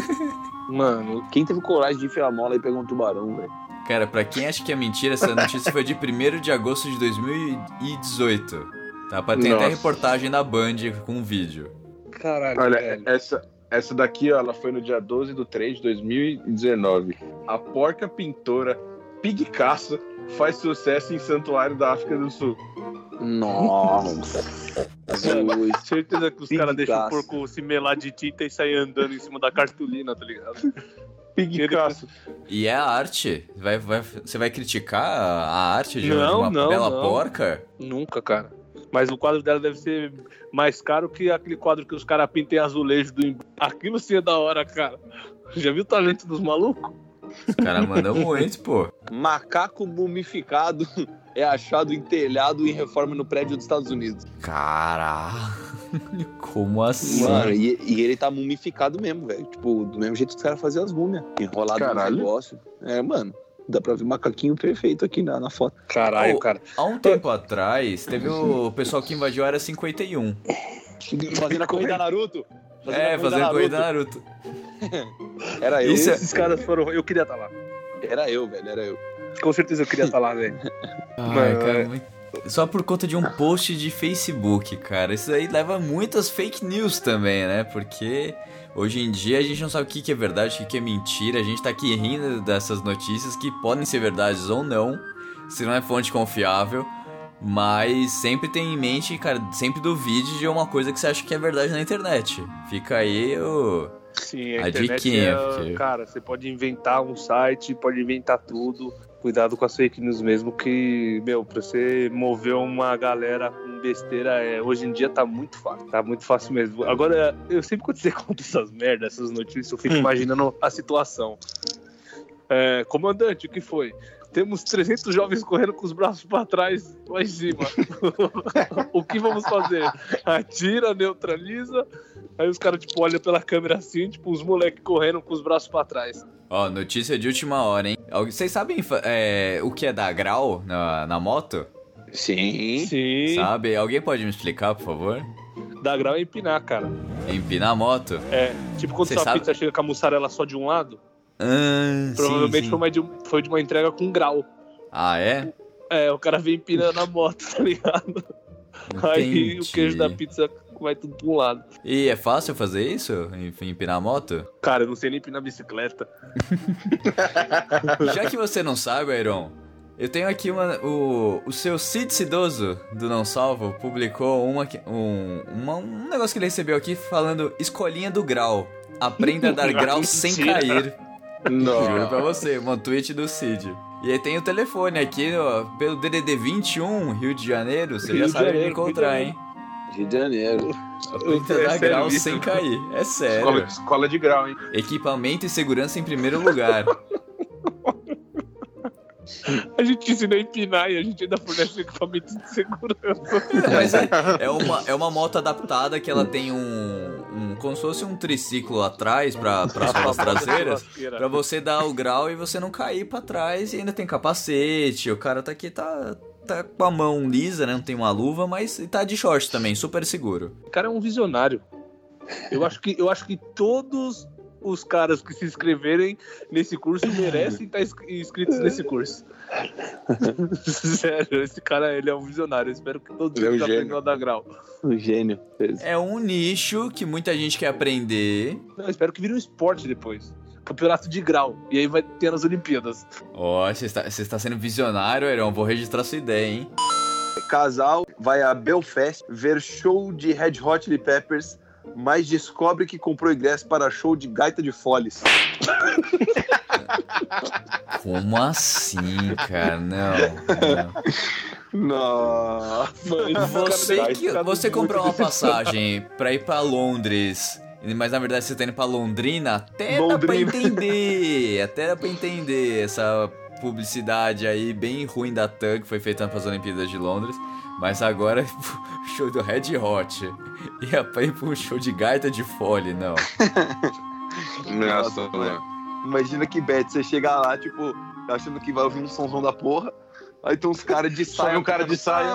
Mano, Quem teve coragem de enfiar a mola e pegar um tubarão, velho? Cara, pra quem acha que é mentira, essa notícia foi de 1 de agosto de 2018. Tá? Pra ter até reportagem da Band com um vídeo. caralho, Olha, velho. essa, essa daqui, ó, ela foi no dia 12 de 3 de 2019. A porca pintora Pigcaça faz sucesso em Santuário da África do Sul. Nossa. Jesus. Certeza que os caras deixam o porco se melar de tinta e sair andando em cima da cartolina, tá ligado? E é a arte? Vai, vai, você vai criticar a arte de Não, uma não, bela não. porca? Nunca, cara. Mas o quadro dela deve ser mais caro que aquele quadro que os caras pintam em azulejo do Aquilo sim é da hora, cara. Já viu o talento dos malucos? Os caras mandam muito, pô. Macaco mumificado é achado em telhado em reforma no prédio dos Estados Unidos. Caralho. Como assim? Mano, e, e ele tá mumificado mesmo, velho. Tipo, do mesmo jeito que os caras faziam as múmias. Enrolado Caralho. no negócio. É, mano. Dá pra ver macaquinho perfeito aqui na, na foto. Caralho, Ô, cara. Há um tempo atrás, teve o pessoal que invadiu a área 51. Fazendo a corrida Naruto. É, a fazendo corrida Naruto. Era eu. Isso é- Esses caras foram. Eu queria estar lá. Era eu, velho. Era eu. Com certeza eu queria estar lá, velho. Ai, Mano, cara, é- muito... só por conta de um post de Facebook, cara. Isso aí leva muitas fake news também, né? Porque hoje em dia a gente não sabe o que é verdade, o que que é mentira. A gente tá aqui rindo dessas notícias que podem ser verdades ou não, se não é fonte confiável. Mas sempre tem em mente, cara, sempre duvide de uma coisa que você acha que é verdade na internet. Fica aí o. Sim, a, A internet diquinha, é, porque- Cara, você pode inventar um site, pode inventar tudo. Cuidado com as fake news mesmo, que, meu, pra você mover uma galera com besteira, é, hoje em dia tá muito fácil. Tá muito fácil mesmo. Agora, eu sempre quando você conta essas merdas, essas notícias, eu fico imaginando a situação. É, comandante, o que foi? Temos 300 jovens correndo com os braços pra trás, lá em cima. o que vamos fazer? Atira, neutraliza. Aí os caras, tipo, olham pela câmera assim, tipo, os moleques correndo com os braços pra trás. Ó, notícia de última hora, hein? Vocês sabem é, o que é dar grau na, na moto? Sim. Sim. Sabe? Alguém pode me explicar, por favor? Dá grau é empinar, cara. Empinar a moto? É, tipo quando Cê sua sabe- pizza chega com a mussarela só de um lado, Ah, provavelmente sim, Foi, sim. uma de, foi de uma entrega com grau. Ah, é? É, o cara vem empinando a moto, tá ligado? Aí o queijo da Entendi. pizza vai tudo pra um lado. E é fácil fazer isso? Enfim, empinar a moto? Cara, eu não sei nem empinar bicicleta. Já que você não sabe, Iron, eu tenho aqui uma, o, o seu Cid Cidoso do Não Salvo publicou uma, um, uma- um negócio que ele recebeu aqui falando escolinha do grau. Aprenda a dar grau sem Mentira. Cair. Juro Não. pra você, uma tweet do Cid. E aí tem o telefone aqui, ó, pelo DDD 21, Rio de Janeiro, você Rio já de sabe me Janeiro, encontrar, Rio de hein? Rio de Janeiro. Aprenda a É grau sem cair, é sério. Escola, escola de grau, hein? Equipamento e segurança em primeiro lugar. A gente ensina a empinar e a gente ainda fornece equipamento de segurança. Mas é, é uma, é uma moto adaptada que ela tem um, um como se fosse um triciclo atrás para as traseiras. Pra você dar o grau e você não cair pra trás e ainda tem capacete. O cara tá aqui, tá, tá com a mão lisa, né? Não tem uma luva, mas tá de short também, super seguro. O cara é um visionário. Eu acho que, eu acho que todos os caras que se inscreverem nesse curso merecem estar ins- inscritos nesse curso. Sério, esse cara ele é um visionário. Eu espero que todos Ele é um aprendam a dar grau. Um gênio. É um nicho que muita gente quer aprender. Não, eu espero que vire um esporte depois. Campeonato de grau. E aí vai ter nas Olimpíadas. Ó, você está, você está sendo visionário, Heron. Vou registrar sua ideia, hein? Casal vai a Belfast ver show de Red Hot Chili Peppers, mas descobre que comprou ingresso para show de gaita de foles. Como assim, cara? Não. não. Nossa. Você, que, você comprou uma passagem pra ir pra Londres, mas na verdade você tá indo pra Londrina, até dá pra Londrina. entender. Até dá pra entender essa publicidade aí bem ruim da TAM que foi feita para as Olimpíadas de Londres. Mas agora, show do Red Hot. E a pra ir pra um show de gaita de fole, não. Nossa, mano. Imagina que bet, você chega lá, tipo, achando que vai ouvir um somzão da porra, aí tem uns caras de saia. Sai um cara de saia.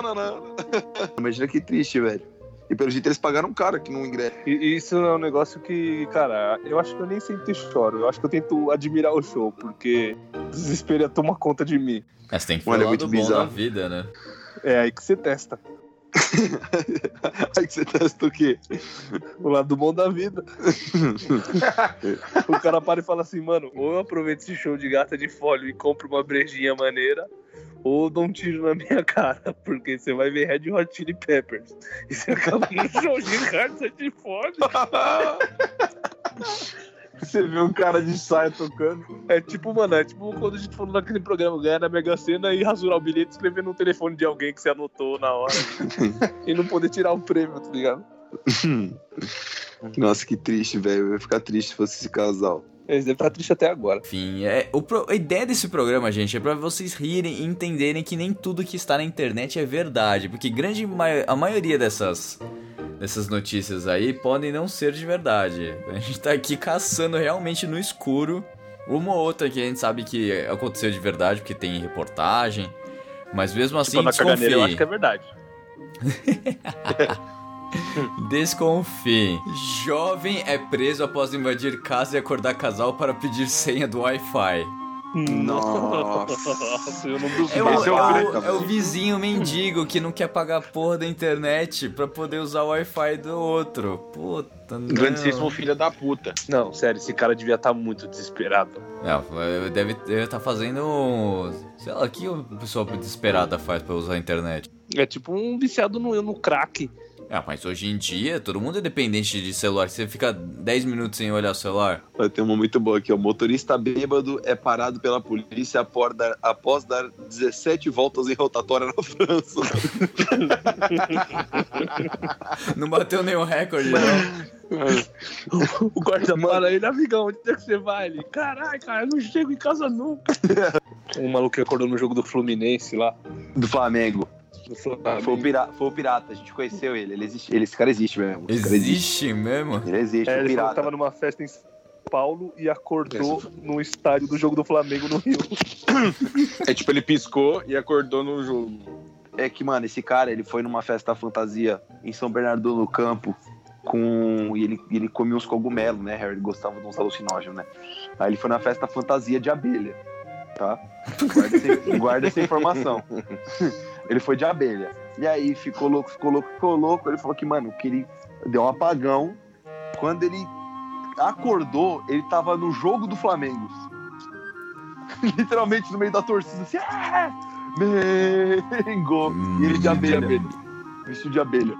Imagina que triste, velho. E pelo jeito eles pagaram caro aqui no ingresso. E isso é um negócio que, cara, eu acho que eu nem sempre choro. Eu acho que eu tento admirar o show, porque o desespero ia tomar conta de mim. Mas tem que Mano, é falar muito do bom bizarro. da vida, né? É aí que você testa. aí que você testa o quê? O lado bom da vida. o cara para e fala assim, mano, ou eu aproveito esse show de gata de fólio e compro uma brejinha maneira, ou dou um tiro na minha cara, porque você vai ver Red Hot Chili Peppers. E você acaba no show de gata de fólio. Você vê um cara de saia tocando. É tipo, mano, é tipo quando a gente falou naquele programa ganhar na Mega Sena e rasurar o bilhete e escrever no telefone de alguém que você anotou na hora. e não poder tirar o prêmio, tá ligado? Nossa, que triste, velho. Eu ia ficar triste se fosse esse casal. Eles devem estar tristes até agora. Enfim, é, o pro- a ideia desse programa, gente, é pra vocês rirem e entenderem que nem tudo que está na internet é verdade. Porque grande a maioria dessas, dessas notícias aí podem não ser de verdade. A gente tá aqui caçando realmente no escuro. Uma ou outra que a gente sabe que aconteceu de verdade, porque tem reportagem. Mas mesmo assim, tipo, na caganeira eu acho que é desconfie. verdade. Desconfie. Jovem é preso após invadir casa e acordar casal para pedir senha do Wi-Fi. Nossa. eu não duvido. É o, é o é o- é vizinho mendigo que não quer pagar a porra da internet pra poder usar o Wi-Fi do outro. Puta, não. Grandíssimo filho da puta. Não, sério, esse cara devia estar muito desesperado. Não, deve estar fazendo. Sei lá, o que o pessoal desesperada faz pra usar a internet? É tipo um viciado no, no crack. Ah, mas hoje em dia todo mundo é dependente de celular. Você fica 10 minutos sem olhar o celular. Ter uma muito boa aqui, ó. Motorista bêbado é parado pela polícia após dar, após dar 17 voltas em rotatória na França. Não bateu nenhum recorde, não. O guarda para ele, amigão, onde é que você vai? Ele, caralho, cara, eu não chego em casa nunca. um maluco que acordou no jogo do Fluminense lá. Do Flamengo. Foi o, pirata, foi o pirata, a gente conheceu ele. Ele existe, ele, esse cara existe mesmo. Esse cara existe. Existe mesmo? Ele existe, É, o ele pirata. tava numa festa em São Paulo e acordou no estádio do jogo do Flamengo no Rio. É tipo, ele piscou e acordou no jogo. É que, mano, esse cara, ele foi numa festa fantasia em São Bernardo do Campo com... e ele, ele comia uns cogumelos, né, Harry? Ele gostava de uns alucinógenos, né? Aí ele foi na festa fantasia de abelha, tá? Guarda essa, guarda essa informação. Ele foi de abelha. E aí ficou louco, ficou louco, ficou louco. Ele falou que, mano, que ele deu um apagão. Quando ele acordou, ele tava no jogo do Flamengo. Literalmente no meio da torcida, assim, ah! Mengo! E ele de abelha. Vestido de abelha.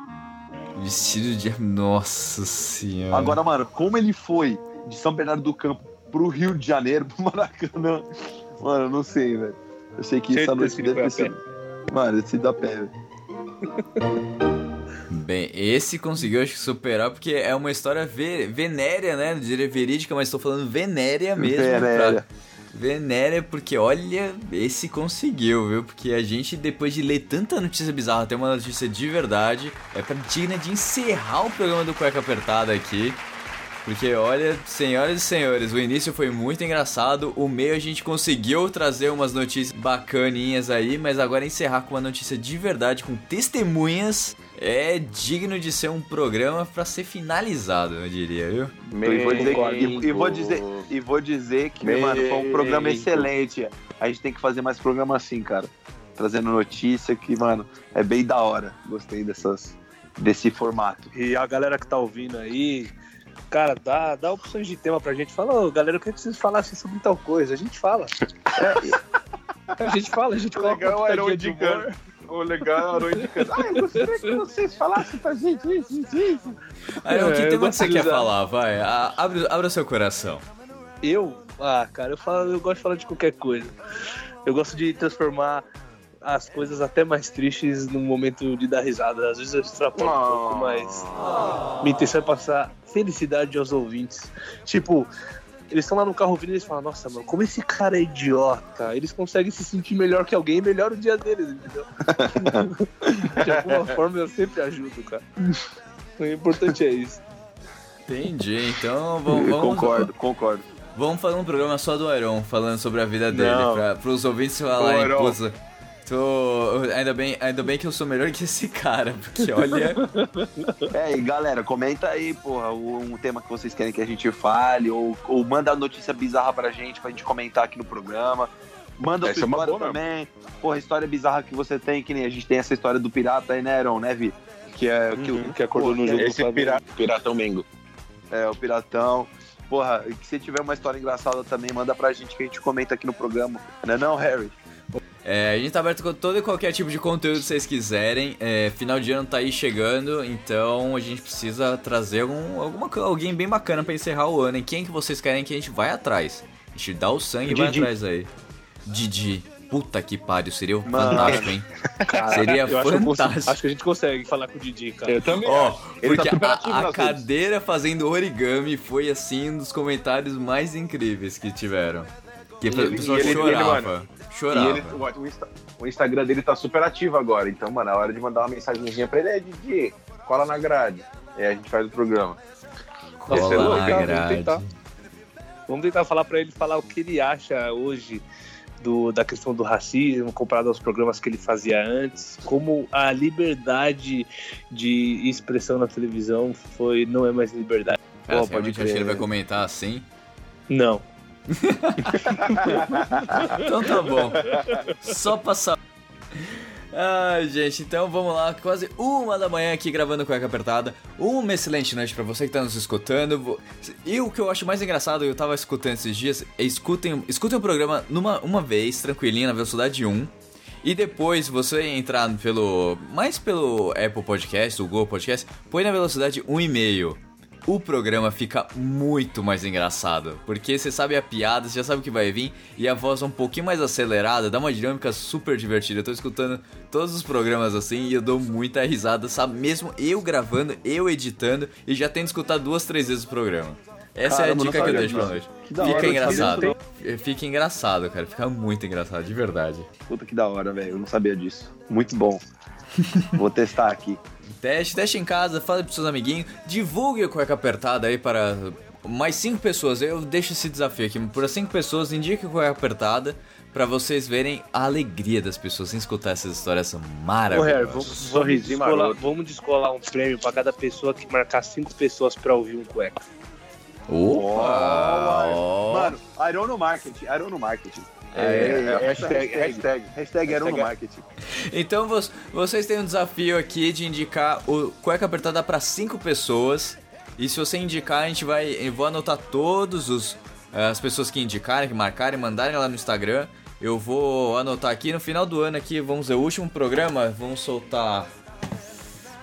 Vestido de. Nossa senhora. Agora, mano, como ele foi de São Bernardo do Campo pro Rio de Janeiro, pro Maracanã, mano, eu não sei, velho. Eu sei que essa noite deve ter a sido. Mano, esse da pé. Bem, esse conseguiu acho que superar porque é uma história ve- venérea, né? Não diria verídica, mas tô falando venérea mesmo. Venérea. pra- Venérea, porque olha, esse conseguiu, viu? Porque a gente, depois de ler tanta notícia bizarra, tem uma notícia de verdade, é pra digna de encerrar o programa do Cueca Apertada aqui. Porque olha, senhoras e senhores, o início foi muito engraçado, o meio a gente conseguiu trazer umas notícias bacaninhas aí, mas agora encerrar com uma notícia de verdade, com testemunhas, é digno de ser um programa pra ser finalizado, eu diria, viu? E vou dizer, que- e, e vou dizer, e vou dizer que, Mengo. mano, foi um programa excelente. A gente tem que fazer mais programa assim, cara. Trazendo notícia que, mano, é bem da hora. Gostei dessas, desse formato. E a galera que tá ouvindo aí, cara, dá, dá opções de tema pra gente. Fala, ô, galera, eu queria que vocês falassem sobre tal coisa. A gente fala. É, a gente fala, a gente coloca legal o humor. indicando. O legal era o indicando. Ah, eu gostaria que vocês falassem pra gente isso, isso, isso. Aí, o É, que eu tema gosto que você quer falar? Vai, a- abre, o seu coração. Eu? Ah, cara, eu, falo, eu gosto de falar de qualquer coisa. Eu gosto de transformar as coisas até mais tristes num momento de dar risada. Às vezes eu extrapolo um pouco, mas minha intenção é passar felicidade aos ouvintes. Tipo, eles estão lá no carro ouvindo e eles falam, nossa, mano, como esse cara é idiota. Eles conseguem se sentir melhor que alguém e melhora o dia deles, entendeu? de alguma forma eu sempre ajudo, cara. O importante é isso. Entendi, então vamos, vamos, concordo, concordo. vamos fazer um programa só do Iron, falando sobre a vida dele, pra, pros ouvintes falarem, Iron. Tô, ainda, bem, ainda bem que eu sou melhor que esse cara, porque olha, É, e galera, comenta aí, porra, um tema que vocês querem que a gente fale, ou, ou manda notícia bizarra pra gente, pra gente comentar aqui no programa. Manda a Essa sua é uma história boa também. Porra, história bizarra que você tem, que nem a gente tem essa história do pirata aí, né, Aaron, né, Vi? Que é, que, o- Que acordou no jogo Esse pirata, piratão Mengo. É, o piratão. Porra, e que se tiver uma história engraçada também, manda pra gente que a gente comenta aqui no programa. Não é não, Harry? É, a gente tá aberto com todo e qualquer tipo de conteúdo que vocês quiserem, é, final de ano tá aí chegando, então a gente precisa trazer algum, alguma, alguém bem bacana pra encerrar o ano, e quem que vocês querem que a gente vai atrás? A gente dá o sangue e vai atrás aí. Didi. Puta que pariu, seria Mano. fantástico, hein? Cara, Seria eu acho, que consigo- fantástico. acho que a gente consegue falar com o Didi, cara. Eu também Ó. Ele tá porque super a, a cadeira fazendo origami foi assim um dos comentários mais incríveis que tiveram. Que a ele- pessoa e ele- chorava. ele, mano, chorava. E ele, o, o Insta- o Instagram dele tá super ativo agora. Então, mano, a hora de mandar uma mensagenzinha pra ele é Didi, cola na grade. E aí a gente faz o programa. Cola Esse é louco, na cara, vamos grade. tentar. Vamos tentar falar pra ele falar o que ele acha hoje do, da questão do racismo comparado aos programas que ele fazia antes, como a liberdade de expressão na televisão foi não é mais liberdade. Cara, Pô, você pode realmente acha que ele crer. vai comentar assim? Não. Então tá bom. Só passar. Ai, gente, então vamos lá, quase uma da manhã aqui gravando Cueca Apertada. Uma excelente noite pra você que tá nos escutando. E o que eu acho mais engraçado, eu tava escutando esses dias, é escutem, escutem o programa numa uma vez, tranquilinho, na velocidade 1. E depois você entrar pelo. Mais pelo Apple Podcast, o Google Podcast, põe na velocidade 1,5. O programa fica muito mais engraçado. Porque você sabe a piada, você já sabe o que vai vir. E a voz é um pouquinho mais acelerada, dá uma dinâmica super divertida. Eu tô escutando todos os programas assim e eu dou muita risada, sabe? Mesmo eu gravando, eu editando e já tendo escutado duas, três vezes o programa. Essa Caramba, é a dica que eu deixo pra noite. Da Fica hora, engraçado. sabia Fica engraçado, cara. Fica muito engraçado, de verdade. Puta que da hora, velho. Eu não sabia disso. Muito bom. Vou testar aqui. Teste, teste em casa, fale pros seus amiguinhos, divulgue a cueca apertada aí para mais cinco pessoas. Eu deixo esse desafio aqui. Para cinco pessoas, indique a cueca apertada para vocês verem a alegria das pessoas em escutar essas histórias Ô, Harry, maravilhosas. vamos, vamos, Sorrisinho descolar, maroto. vamos descolar um prêmio pra cada pessoa que marcar cinco pessoas pra ouvir um cueca. Opa! ó. Mano, Aerono Marketing. Aerono Marketing. É, hashtag, hashtag. Hashtag Aerono Marketing. Então vo- vocês têm um desafio aqui de indicar o cueca apertada para cinco pessoas. E se você indicar, a gente vai. Eu vou anotar todos os as pessoas que indicarem, que marcarem, mandarem lá no Instagram. Eu vou anotar aqui no final do ano aqui, vamos ver o último programa, vamos soltar.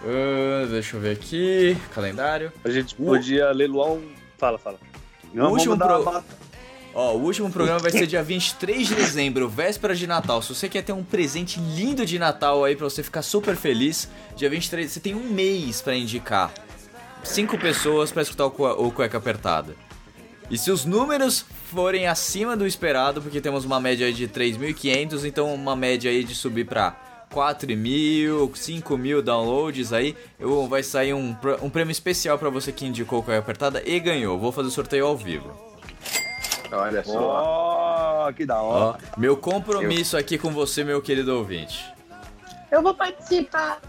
Ah, deixa eu ver aqui, calendário. A gente podia leiloar um. Fala, fala. Não, último vamos dar pro- uma- Ó, o último programa vai ser dia 23 de dezembro, véspera de Natal. Se você quer ter um presente lindo de Natal aí pra você ficar super feliz, dia 23, você tem um mês pra indicar. Cinco pessoas pra escutar o, cue- o cueca apertada. E se os números forem acima do esperado, porque temos uma média aí de 3.500, então uma média aí de subir pra 4.000, 5.000 downloads aí, eu, vai sair um, um prêmio especial pra você que indicou o cueca apertada e ganhou. Vou fazer o sorteio ao vivo. Olha só. Ó, que da hora. meu compromisso aqui com você, meu querido ouvinte. Eu vou participar.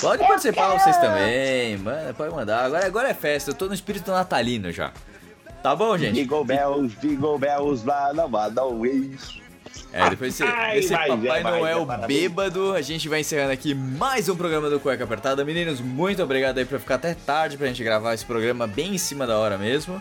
Pode participar vocês também, mano, pode mandar. Agora, agora é festa, eu tô no espírito natalino já. Tá bom, gente? Jingle bells, jingle bells, lá na Madalways. É, depois desse, Ai, desse vai, Papai vai, Noel vai, parabéns. bêbado, a gente vai encerrando aqui mais um programa do Cueca Apertada. Meninos, muito obrigado aí por ficar até tarde pra gente gravar esse programa bem em cima da hora mesmo.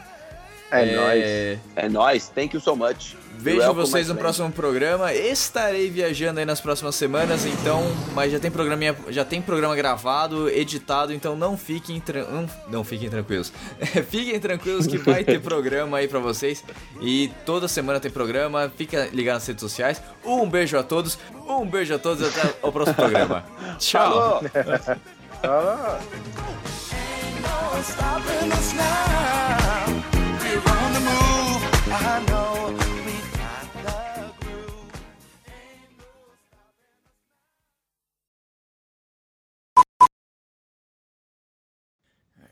É nóis. É nóis, thank you so much. Vejo Welcome, vocês no friend. próximo programa. Estarei viajando aí nas próximas semanas, então, mas já tem programinha, já tem programa gravado, editado, então não fiquem não, não fiquem tranquilos. fiquem tranquilos que vai ter programa aí pra vocês e toda semana tem programa. Fica ligado nas redes sociais. Um beijo a todos. Um beijo a todos até o próximo programa. Tchau.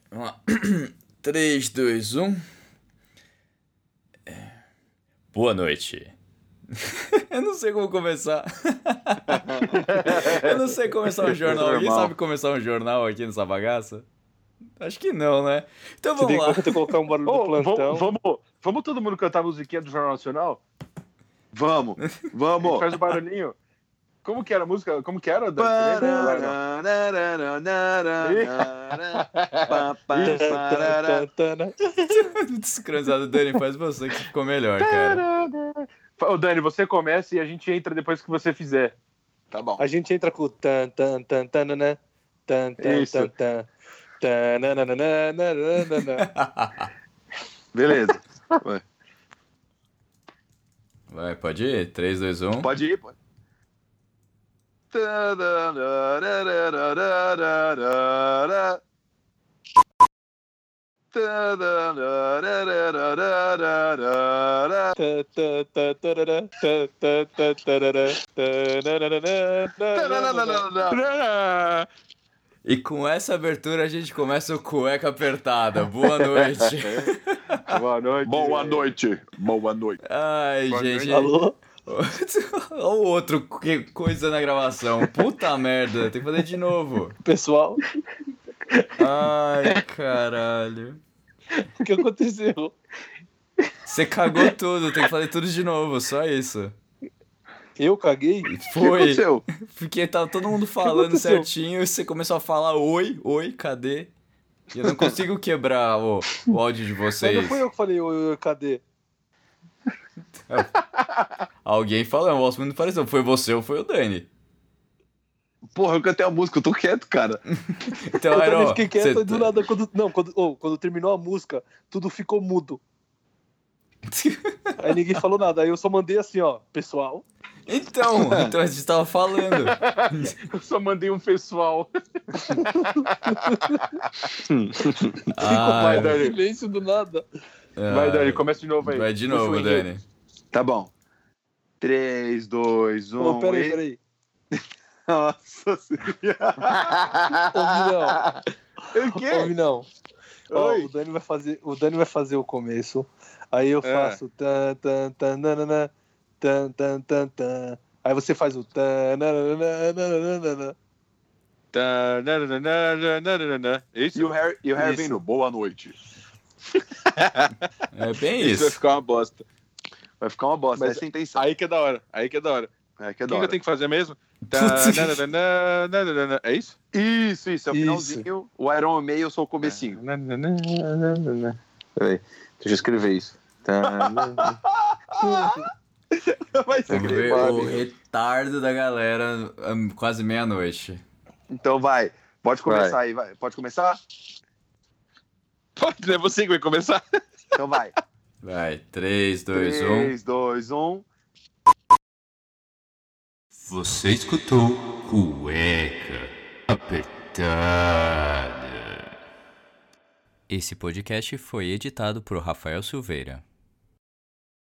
Vamos lá. 3, 2, 1. É. Boa noite. Eu não sei como começar. Eu não sei começar um jornal. Alguém sabe começar um jornal aqui nessa bagaça? Acho que não, né? Então vamos lá. que colocar um barulho Ô, do plantão. vamos, vamos, vamos todo mundo cantar a musiquinha do Jornal Nacional? Vamos, A gente vamos. faz o barulhinho. Como que era a música? Como que era? Dan? Desincronizado, Dani, faz você que ficou melhor, cara. Ô, Dani, você começa e a gente entra depois que você fizer. Tá bom. A gente entra com o tan tan tan tan né? Tan tan tan tan. Beleza. Vai, pode ir? um. 3, 2, 1. Pode ir, pode. E com essa abertura a gente começa o cueca apertada. Boa noite. Boa noite. Boa noite. Boa noite. Ai, Boa gente. Alô? Olha o outro que coisa na gravação. Puta merda, tem que fazer de novo. Pessoal, Ai, caralho. o que aconteceu? Você cagou tudo, tem que fazer tudo de novo, só isso. Eu caguei? O que Foi. aconteceu? Porque tava todo mundo falando certinho e você começou a falar oi, oi, cadê? E eu não consigo quebrar o, o áudio de Mas vocês. não foi eu que falei, ô, ô, cadê? Alguém falou, o voz muito pareceu. Foi você ou foi o Dani? Porra, eu cantei a música, eu tô quieto, cara. Então, Eu ó, fiquei quieto você e do nada, quando, não, quando, ô, quando terminou a música, tudo ficou mudo. Aí ninguém falou nada, aí eu só mandei assim, ó, pessoal. Então, então a gente tava falando. Eu só mandei um pessoal. Ah, Vai, Dani. Silêncio do nada. Vai, Dani, começa de novo aí. Vai de novo. Dani. Tá bom. 3, 2, 1. Ô, peraí, peraí. Nossa senhora. Ouvi não. O quê? Ouvi não. Ó, o Dani vai fazer, o Dani vai fazer o começo. Aí eu É. faço tan tan tan nanana, tan tan tan tan. Aí você faz o tan. Tá, É isso? E o Harry, e o Harry no boa noite. É bem Isso vai isso. ficar uma bosta. Vai ficar uma bosta, Mas essa é a intenção. Aí que é da hora. Aí que é da hora. É, que é O que, da que eu hora. tenho que fazer mesmo? Tá. É isso? Isso, isso, é o Isso. finalzinho. O Iron Man, eu sou o comecinho. Peraí, deixa eu escrever isso. Vai Tem que ser ver o retardo da galera hum, quase meia-noite. Então vai. Pode começar aí, vai. Pode começar? Pode, é você que vai começar? Então vai. Vai, 3, 2, 1. 3, 2, 1. Você escutou Cueca Apertada. Esse podcast foi editado por Rafael Silveira.